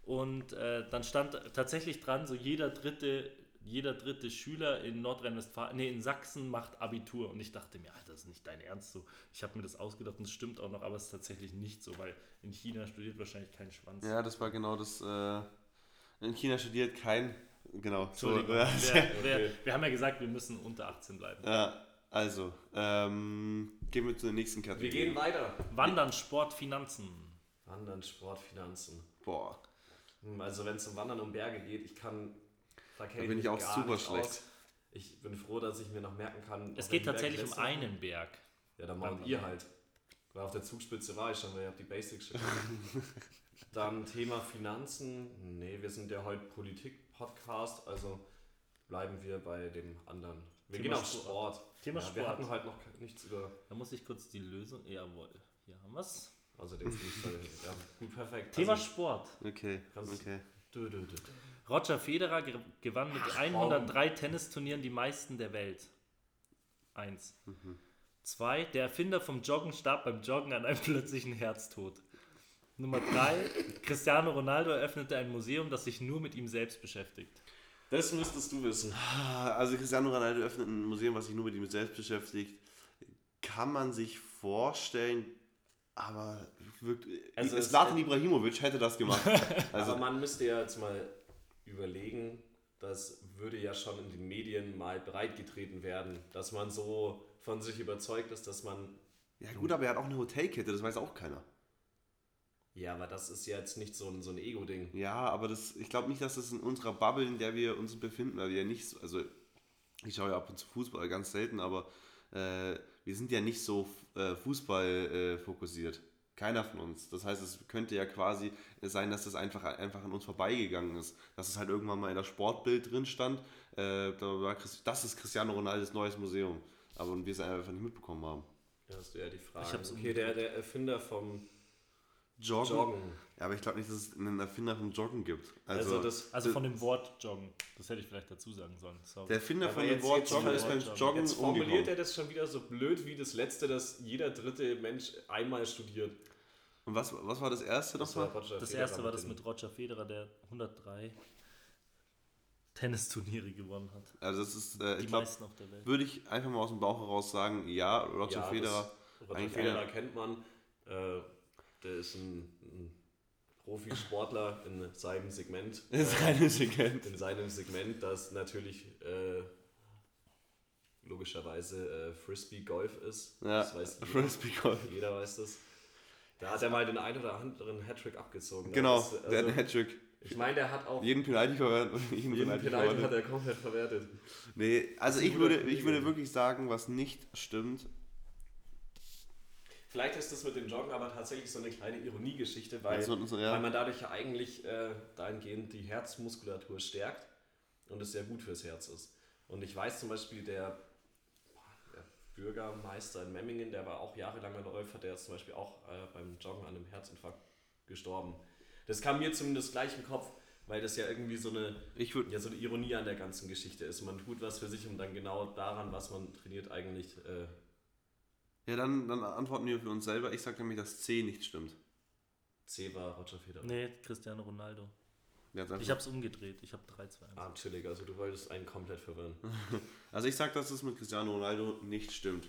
und äh, dann stand tatsächlich dran, so jeder dritte, jeder dritte Schüler in Nordrhein-Westfalen, nee, in Sachsen macht Abitur. Und ich dachte mir, Alter, das ist nicht dein Ernst so. Ich habe mir das ausgedacht und es stimmt auch noch, aber es ist tatsächlich nicht so, weil in China studiert wahrscheinlich kein Schwanz. Ja, das war genau das. Äh, in China studiert kein. Genau. So, Entschuldigung. ja, wir, wir, Okay. wir haben ja gesagt, wir müssen unter 18 bleiben. ja, also, ähm, gehen wir zur nächsten Wir Kategorie. gehen weiter. Wandern, Sport, Finanzen. Wandern, Sport, Finanzen. Boah. Hm, Also wenn es um Wandern um Berge geht, ich kann. Da, Da bin ich auch super schlecht. Aus. Ich bin froh, dass ich mir noch merken kann. Es geht tatsächlich ich um einen Berg. Ja, dann machen ihr halt. Weil auf der Zugspitze war ich schon, weil ihr habt die Basics schon. [laughs] Dann Thema Finanzen. Nee, wir sind ja heute Politik-Podcast, also bleiben wir bei dem anderen. Wir Thema gehen auf Sport. Sport. Thema ja, Sport. Wir hatten halt noch nichts über. Da muss ich kurz die Lösung. Jawohl, hier haben wir es. Also den Fußball. ja, gut, perfekt. Thema also, Sport. Okay, Kannst- okay. Dö, dö, dö. Roger Federer ge- gewann mit 103 Tennisturnieren die meisten der Welt. Eins. Zwei. Der Erfinder vom Joggen starb beim Joggen an einem [laughs] plötzlichen Herztod. Nummer drei. Cristiano Ronaldo eröffnete ein Museum, das sich nur mit ihm selbst beschäftigt. Das müsstest du wissen. Also Cristiano Ronaldo öffnet ein Museum, was sich nur mit ihm selbst beschäftigt. Kann man sich vorstellen, aber wirkt, Also es- Zlatan Ibrahimovic hätte das gemacht. [laughs] Also, Aber man müsste ja jetzt mal überlegen, das würde ja schon in den Medien mal breitgetreten werden, dass man so von sich überzeugt ist, dass man. ja gut, aber er hat auch eine Hotelkette, das weiß auch keiner. Ja, aber das ist jetzt nicht so ein, so ein Ego-Ding. Ja, aber das, ich glaube nicht, dass das in unserer Bubble, in der wir uns befinden, weil wir ja nicht so, also ich schaue ja ab und zu Fußball, ganz selten, aber äh, wir sind ja nicht so äh, Fußball äh, fokussiert. Keiner von uns. Das heißt, es könnte ja quasi sein, dass das einfach, einfach an uns vorbeigegangen ist. Dass es halt irgendwann mal in das Sportbild drin stand. Äh, da war Christ- das ist Cristiano Ronaldos neues Museum. Aber wir es einfach nicht mitbekommen haben. Da hast du ja die Frage. Ich okay, der, der Erfinder vom Joggen? Joggen. Ja, aber ich glaube nicht, dass es einen Erfinder vom Joggen gibt. Also, Also, das. Also von dem Wort Joggen. Das hätte ich vielleicht dazu sagen sollen. Sorry. der Erfinder von dem Wort Joggen ist beim Joggen Jetzt formuliert umgekommen. er das schon wieder so blöd wie das letzte, dass jeder dritte Mensch einmal studiert. Und was, was war das erste Das nochmal? Das Federer erste war das mit Roger Federer, der 103 Tennisturniere gewonnen hat. Also das ist, äh, Die ich glaube, meisten auf der Welt. würde ich einfach mal aus dem Bauch heraus sagen, ja, Roger Ja, Federer. das- Roger Federer kennt man. Äh, der ist ein, ein Profisportler in seinem Segment. [laughs] Ist reine Segment. in seinem Segment, das natürlich äh, logischerweise äh, Frisbee Golf ist. Ja, Das weiß jeder. Frisbee Golf. Jeder weiß das. Da hat er mal den einen oder anderen Hattrick abgezogen. Genau, ist, der hat also, einen Hattrick. ich meine, der hat auch Jeden Penalty verwertet. [laughs] Jeden jeden Penalty Penalty verwertet. hat er komplett verwertet. Nee, also ich würde, ich würde wirklich sagen, was nicht stimmt. Vielleicht ist das mit dem Joggen aber tatsächlich so eine kleine Ironiegeschichte, weil, so, ja. weil man dadurch ja eigentlich äh, dahingehend die Herzmuskulatur stärkt und es sehr gut fürs Herz ist. Und ich weiß zum Beispiel, der, der Bürgermeister in Memmingen, der war auch jahrelanger Läufer, der ist zum Beispiel auch äh, beim Joggen an einem Herzinfarkt gestorben. Das kam mir zumindest gleich im Kopf, weil das ja irgendwie so eine, ja, so eine Ironie an der ganzen Geschichte ist. Man tut was für sich, um dann genau daran, was man trainiert, eigentlich äh, ja, dann, dann antworten wir für uns selber. Ich sage nämlich, dass C nicht stimmt. C war Roger Federer. Nee, Cristiano Ronaldo. Einfach- Ich habe es umgedreht. Ich habe 3-2-1. Ah, chillig, also du wolltest einen komplett verwirren. [laughs] also ich sage, dass es mit Cristiano Ronaldo nicht stimmt.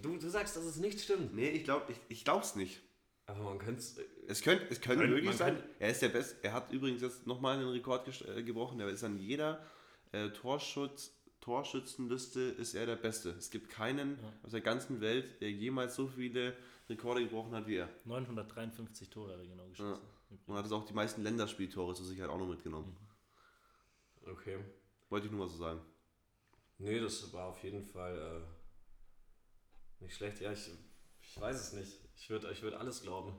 Du, du sagst, dass es nicht stimmt. Nee, ich glaube ich, ich glaub's nicht. Aber man könnte es. Es könnte, es könnte Man- möglich sein. kann- Er ist der Beste. Er hat übrigens jetzt nochmal einen Rekord äh, gebrochen. Er ist an jeder äh, Torschutz, Torschützenliste ist er der Beste. Es gibt keinen aus der ganzen Welt, der jemals so viele Rekorde gebrochen hat wie er. 953 Tore hat er genau geschossen. Und hat es auch die meisten Länderspieltore zur Sicherheit auch noch mitgenommen. Okay. Wollte ich nur mal so sagen. Nee, das war auf jeden Fall äh, nicht schlecht. Ja, ich, ich weiß es nicht. Ich würde ich würd alles glauben.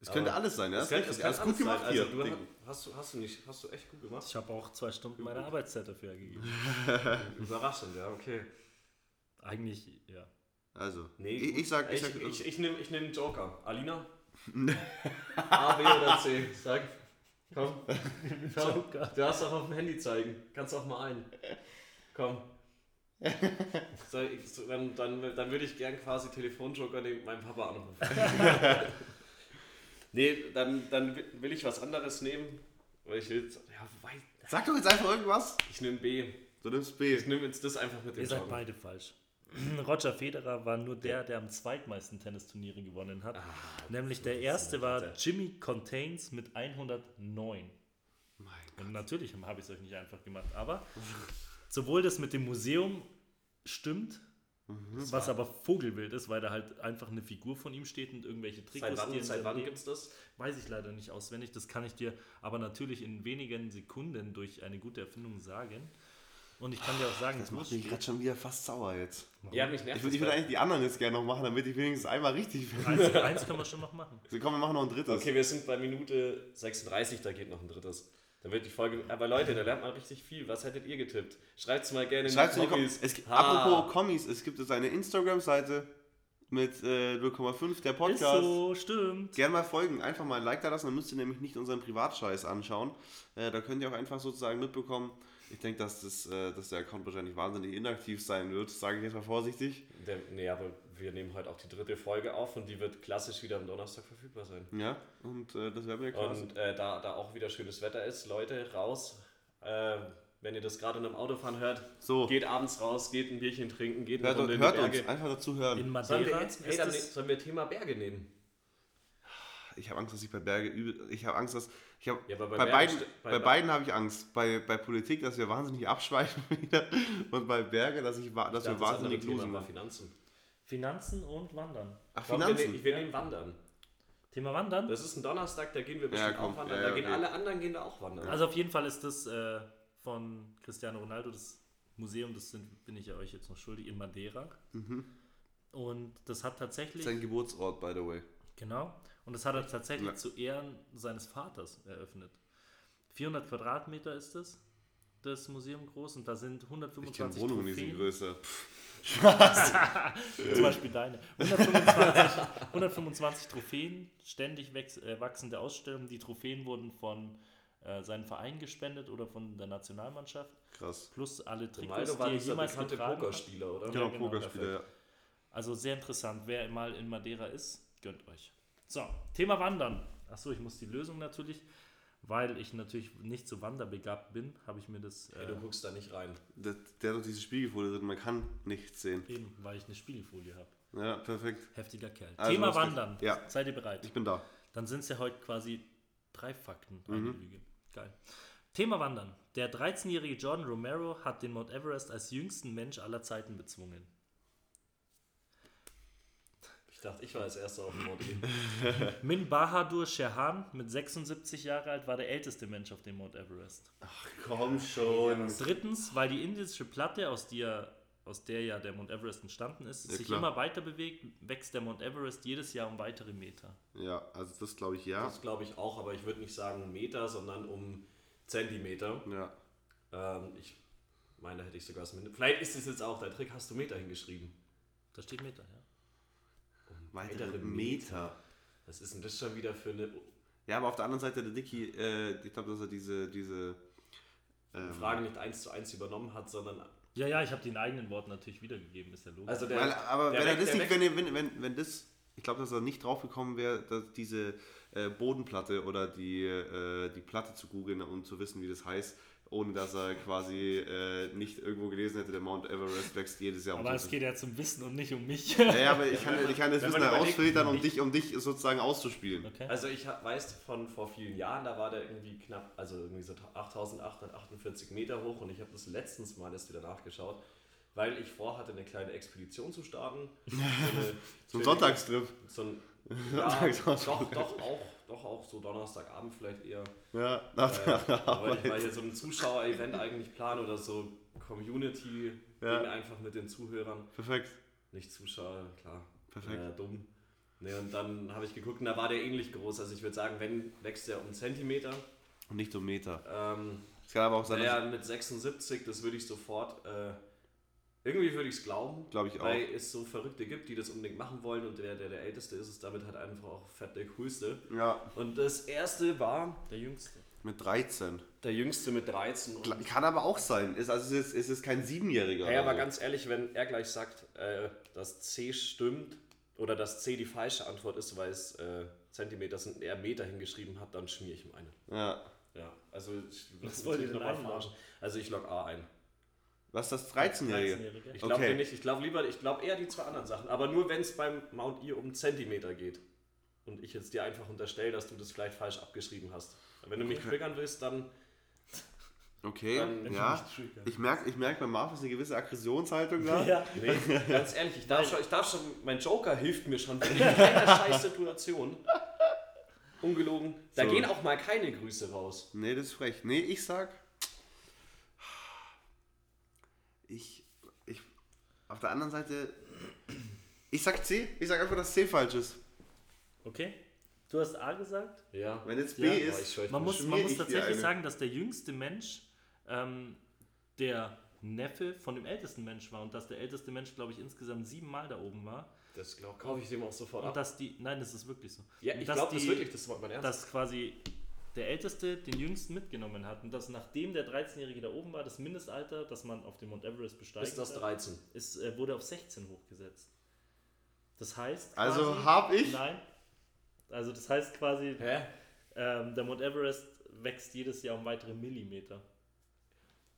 Es könnte Aber alles sein, ja? Es könnte, es könnte ist gut alles sein. gemacht Also, hier. du Ding. hast, du, hast du nicht, hast du echt gut gemacht. Ich habe auch zwei Stunden meine Arbeitszeit dafür gegeben. [laughs] [laughs] Überraschend, ja, okay. Eigentlich, ja. Also, Nee, ich, ich sag, ich ich, sag, ich, ich, nehme ich nehm Joker. Alina? [laughs] A, B oder C? Sag. Komm. Komm. Joker. Du darfst auch auf dem Handy zeigen. Kannst auch mal ein. Komm. So, dann, dann, dann würde ich gern quasi Telefonjoker nehmen, meinen Papa anrufen. Nee, dann, dann will ich was anderes nehmen. Weil ich will. Ja, wobei. sag doch jetzt einfach irgendwas. Ich nehme B. Du nimmst B. Ich nehme jetzt das einfach mit dem Ihr seid Joker. beide falsch. [clears throat] Roger Federer war nur der, der am zweitmeisten Tennisturniere gewonnen hat. Nämlich der erste war Jimmy Contains mit 109. Und natürlich habe ich es euch nicht einfach gemacht. Aber sowohl das mit dem Museum stimmt, was aber Vogelwild ist, weil da halt einfach eine Figur von ihm steht und irgendwelche Trikots. Seit wann, seit wann gibt's das? Weiß ich leider nicht auswendig. Das kann ich dir aber natürlich in wenigen Sekunden durch eine gute Erfindung sagen. Und ich kann dir auch sagen, Das es macht mich gerade schon wieder fast sauer jetzt. Ja, mich nervt Ich würde das würd bei- eigentlich die anderen jetzt gerne noch machen, damit ich wenigstens einmal richtig [laughs] bin. eins, eins können wir schon noch machen. So, komm, wir machen noch ein drittes. Okay, wir sind bei Minute 36, da geht noch ein drittes. Da wird die Folge. Aber Leute, da lernt man richtig viel. Was hättet ihr getippt? Schreibt's mal gerne in Schreibt in die Kommis. Es, gibt- Ha. apropos Kommis, es gibt jetzt eine Instagram-Seite mit äh, 0,5 der Ist Podcast. so, stimmt. Gerne mal folgen, einfach mal ein Like da lassen, dann müsst ihr nämlich nicht unseren Privatscheiß anschauen. Äh, da könnt ihr auch einfach sozusagen mitbekommen. Ich denke, dass, das, äh, dass der Account wahrscheinlich wahnsinnig inaktiv sein wird, sage ich jetzt mal vorsichtig. Der, nee, aber wir nehmen heute auch die dritte Folge auf und die wird klassisch wieder am Donnerstag verfügbar sein. Ja, und äh, das wäre mir klar. Und äh, da, da auch wieder schönes Wetter ist, Leute, raus. Äh, wenn ihr das gerade in einem Autofahren hört, So. geht abends raus, geht ein Bierchen trinken, geht eine Hört, in hört uns, einfach dazu hören. In Sollen wir, Madeira jetzt, hey, ist dann, es, sollen wir Thema Berge nehmen? Ich habe Angst, dass ich bei Berge übel. Ich habe Angst, dass. Ich hab, Ja, bei bei, beiden, bei bei, Be- beiden habe ich Angst. Bei, bei Politik, dass wir wahnsinnig abschweifen [laughs] wieder. Und bei Berge, dass, ich, dass Ich wir dachte, wahnsinnig Thema losen. war Finanzen. Finanzen und Wandern. Ach, Komm, wir, Finanzen. nehmen- wir nehmen Wandern. Thema Wandern? Das ist ein Donnerstag, da gehen wir bestimmt komm, auch wandern. ja, da gehen okay. alle anderen gehen da auch wandern. Also auf jeden Fall ist das äh, von Cristiano Ronaldo, das Museum, das sind, bin ich ja euch jetzt noch schuldig, in Madeira. Und das hat tatsächlich, Sein Geburtsort, by the way. genau, und das hat er tatsächlich Ja. zu Ehren seines Vaters eröffnet. 400 Quadratmeter ist es, das Museum groß, und da sind Ich kenne 125 Wohnungen, die sind Trophäen. Größer. [laughs] Zum Beispiel deine. 125, 125 Trophäen, ständig äh, wachsende Ausstellungen. Die Trophäen wurden von äh, seinem Verein gespendet oder von der Nationalmannschaft. Krass. Plus alle Trikots, die er jemals getragen hat. Pokerspieler, oder? Genau, genau, Pokerspieler, ja. Also sehr interessant. Wer mal in Madeira ist, gönnt euch. So, Thema Wandern. Achso, ich muss die Lösung natürlich, weil ich natürlich nicht so wanderbegabt bin, habe ich mir das Ey, äh, du guckst da nicht rein. Der, der hat doch diese Spiegelfolie drin, man kann nichts sehen. eben, weil ich eine Spiegelfolie habe. Ja, perfekt. Heftiger Kerl. Also, Thema. Wandern. Ja. Seid ihr bereit? Ich bin da. Dann sind es ja heute quasi drei Fakten, eine Mhm. Lüge. Geil. Thema Wandern. Der 13-jährige Jordan Romero hat den Mount Everest als jüngsten Mensch aller Zeiten bezwungen. Ich dachte, ich war als erster auf dem Mount [laughs] Min Bahadur Sherhan mit 76 Jahre alt war der älteste Mensch auf dem Mount Everest. Komm schon. Drittens, weil die indische Platte, aus der, aus der ja der Mount Everest entstanden ist, Ja, sich klar. immer weiter bewegt, wächst der Mount Everest jedes Jahr um weitere Meter. Ja, also das glaube ich ja. Das glaube ich auch, aber ich würde nicht sagen Meter, sondern um Zentimeter. Ja. Ähm, ich meine, da hätte ich sogar das. Vielleicht ist es jetzt auch dein Trick. Hast du Meter hingeschrieben? Da steht Meter, ja. Weitere Weitere Meter. Was ist denn das schon wieder für eine Ja, aber auf der anderen Seite der Dicky, äh, ich glaube, dass er diese, diese ähm, Frage nicht eins zu eins übernommen hat, sondern. Ja, ja, ich habe den eigenen Worten natürlich wiedergegeben, ist ja logisch. Also der, Weil, aber der wenn er weg- das nicht, wenn, er- wenn, wenn, wenn das, ich glaube, dass er nicht drauf gekommen wäre, dass diese äh, Bodenplatte oder die, äh, die Platte zu googeln und zu wissen, wie das heißt ohne dass er quasi äh, nicht irgendwo gelesen hätte, der Mount Everest wächst jedes Jahr um Aber es 20 geht ja zum Wissen und nicht um mich. Ja, ja, aber ich kann, ich kann das Wissen herausfiltern, um dich, um dich sozusagen auszuspielen. Okay. Also ich hab- weiß von vor vielen Jahren, da war der irgendwie knapp, also irgendwie so 8848 Meter hoch und ich habe das letztens mal erst wieder nachgeschaut, weil ich vorhatte, eine kleine Expedition zu starten. [laughs] So ein Sonntagstrip. So ein, [laughs] ja, doch, doch, auch, doch auch so Donnerstagabend vielleicht eher. Ja, nach Äh, der [laughs] weil ich Arbeit. mal hier so ein Zuschauer-Event eigentlich plane oder so Community Ja. Einfach mit den Zuhörern. Perfekt. Nicht Zuschauer, klar. Perfekt. Äh, dumm. Ne, und dann habe ich geguckt und da war der ähnlich groß. Also ich würde sagen, wenn wächst der um Zentimeter. Und nicht um Meter. Ähm, Es kann aber auch sein, naja, mit 76, das würde ich sofort. Äh, irgendwie würde ich es glauben. Glaube ich auch. Weil es so Verrückte gibt, die das unbedingt machen wollen und der, der der Älteste ist, ist damit halt einfach auch fett der Coolste. ja, Und das erste war Der Jüngste. mit 13. der Jüngste mit 13. Und Kann aber auch sein. Ist, also es ist, es ist kein Siebenjähriger. Hey, oder aber so. ganz ehrlich, wenn er gleich sagt, äh, dass C stimmt oder dass C die falsche Antwort ist, weil es äh, Zentimeter sind und er Meter hingeschrieben hat, dann schmier ich ihm eine. Ja. Ja, also ich Was wollt ihr denn noch mal einloggen? verarschen. Also ich log A ein. Was ist das 13-Jährige? 13-Jährige. Ich glaube Okay. nicht, ich glaube lieber, ich glaube eher die zwei anderen Sachen, aber nur wenn es beim Mount Ear um Zentimeter geht. Und ich jetzt dir einfach unterstelle, dass du das vielleicht falsch abgeschrieben hast. Wenn du mich triggern willst, dann Okay, Dann- ja. Ich merke ich merk bei Marvin eine gewisse Aggressionshaltung da. [laughs] Ja. Nee, ganz ehrlich, ich darf, schon, ich darf schon, mein Joker hilft mir schon in keiner [laughs] scheiß Situation. Ungelogen. Da So. gehen auch mal keine Grüße raus. Nee, das ist frech. Nee, ich sag. Ich. ich auf der anderen Seite. Ich sag C. Ich sag einfach, dass C falsch ist. Okay. Du hast A gesagt. Ja. Wenn jetzt B Ja, ist. ich ich Man muss, man muss ich tatsächlich sagen, dass der jüngste Mensch ähm, der Neffe von dem ältesten Mensch war und dass der älteste Mensch, glaube ich, insgesamt siebenmal da oben war. Das glaub, kaufe ich dem auch sofort Und ab. dass die, nein, das ist wirklich so. Ja, ich glaube das wirklich, das war mein Ernst. Dass quasi der Älteste den Jüngsten mitgenommen hat und dass nachdem der 13-Jährige da oben war, das Mindestalter, das man auf dem Mount Everest besteigen ist das darf, 13. ist, äh, wurde auf 16 hochgesetzt. Das heißt. Also quasi- hab ich. Nein. Also das heißt quasi, Hä? ähm, der Mount Everest wächst jedes Jahr um weitere Millimeter.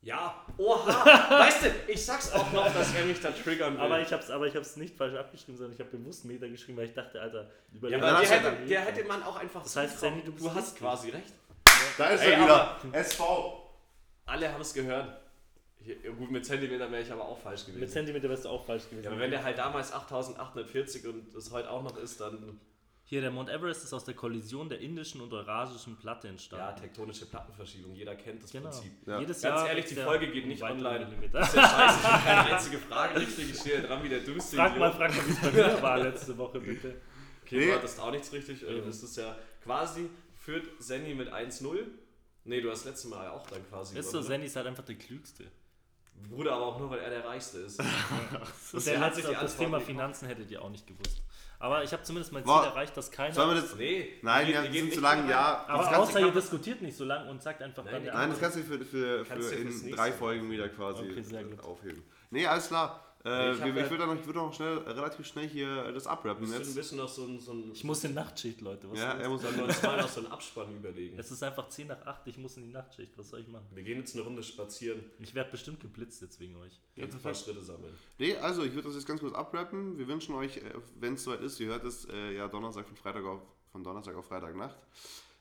Ja, oha! [laughs] weißt du, ich sag's auch noch, dass er mich da triggern will. Aber ich habe es aber ich hab's nicht falsch abgeschrieben, sondern ich habe bewusst Meter geschrieben, weil ich dachte, Alter, über ja, aber der hätte, der hätte man auch einfach Das heißt. Sandy, du du hast quasi recht. Da ist Ey, er wieder. SV. Alle haben es gehört. Hier, gut, mit Zentimeter wäre ich aber auch falsch gewesen. Mit Zentimeter wärst du auch falsch gewesen. ja, aber wenn der halt damals 8840 und es heute auch noch ist, dann Hier, der Mount Everest ist aus der Kollision der indischen und eurasischen Platte ja, entstanden. tektonische Plattenverschiebung. Jeder kennt das genau. Prinzip. Ja. Jedes Ganz Jahr ehrlich, die Folge geht nicht online. Millimeter. Das ist ja scheiße, ich habe keine [laughs] einzige Frage richtig. Ich stehe dran wie der dümmste Frag mal, frag mal, wie es bei mir war letzte Woche, bitte. Okay, Nee. du hattest auch nichts richtig. Eben. Das ist ja quasi, führt Senny mit 1-0. Nee, du hast letztes Mal auch dann quasi so, gewonnen, ne? Sandy ist halt einfach der Klügste. Bruder, aber auch nur, weil er der Reichste ist. [laughs] Und Das der hat sich das Thema Finanzen hättet ihr auch nicht gewusst. Aber ich habe zumindest mein Ziel War- erreicht, dass keiner. Sollen wir das. Nee. Nein, wir gehen- sind gehen zu nicht lang, rein. ja. aber das kannst, außer du, ihr diskutiert nicht so lang und sagt einfach Nein, dann die nein, das kannst du für, für, Kannst für du fürs in nächste drei. Folgen wieder quasi Okay, sehr gut. aufheben. Nee, alles klar. Äh, ich ich halt- würde noch, ich würd noch schnell, relativ schnell hier das abrappen du ein jetzt. bisschen noch so ein. So ein Ich muss in Nachtschicht, Leute. Was Ja, er muss uns mal noch so einen Abspann überlegen. es ist einfach 10 nach 8, ich muss in die Nachtschicht. Was soll ich machen? Wir gehen jetzt eine Runde spazieren. Ich werde bestimmt geblitzt jetzt wegen euch. Jetzt ein paar Schritte sammeln. Nee, also ich würde das jetzt ganz kurz abrappen. Wir wünschen euch, wenn es soweit ist, ihr hört es äh, ja Donnerstag von Freitag auf von Donnerstag auf Freitagnacht.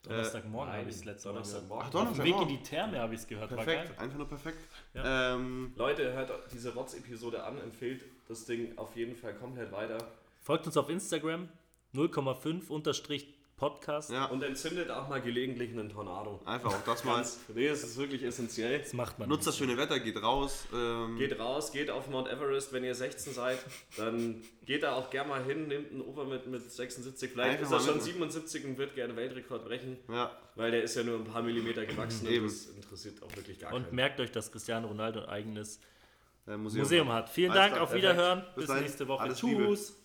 Donnerstagmorgen Nein, habe ich es letzte. Donnerstagmorgen. Ach, Auf dem Weg in Donnerstagmorgen. die Therme habe ich es gehört. War Perfekt, geil. einfach nur perfekt. Ja. Ähm, Leute, hört diese Rotz-Episode an, empfehlt das Ding auf jeden Fall komplett weiter. Folgt uns auf Instagram 0,5 unterstrich Podcast. ja, Und entzündet auch mal gelegentlich einen Tornado. einfach auch das mal. Nee, das ist wirklich essentiell. Das macht man Nutzt das schöne Wetter, geht raus. Ähm, Geht raus, geht auf Mount Everest, wenn ihr 16 seid, dann geht da auch gerne mal hin, nehmt einen Ufer mit, mit 76, vielleicht Einfach ist er schon mitnehmen. 77 und wird gerne Weltrekord brechen, Ja, weil der ist ja nur ein paar Millimeter gewachsen Eben. und das interessiert auch wirklich gar Und keinen. merkt euch, dass Cristiano Ronaldo ein eigenes Museum. Museum hat. Vielen Alles Dank, auf. Wiederhören. Bis Bis nächste Woche. Alles Liebe. Tschüss.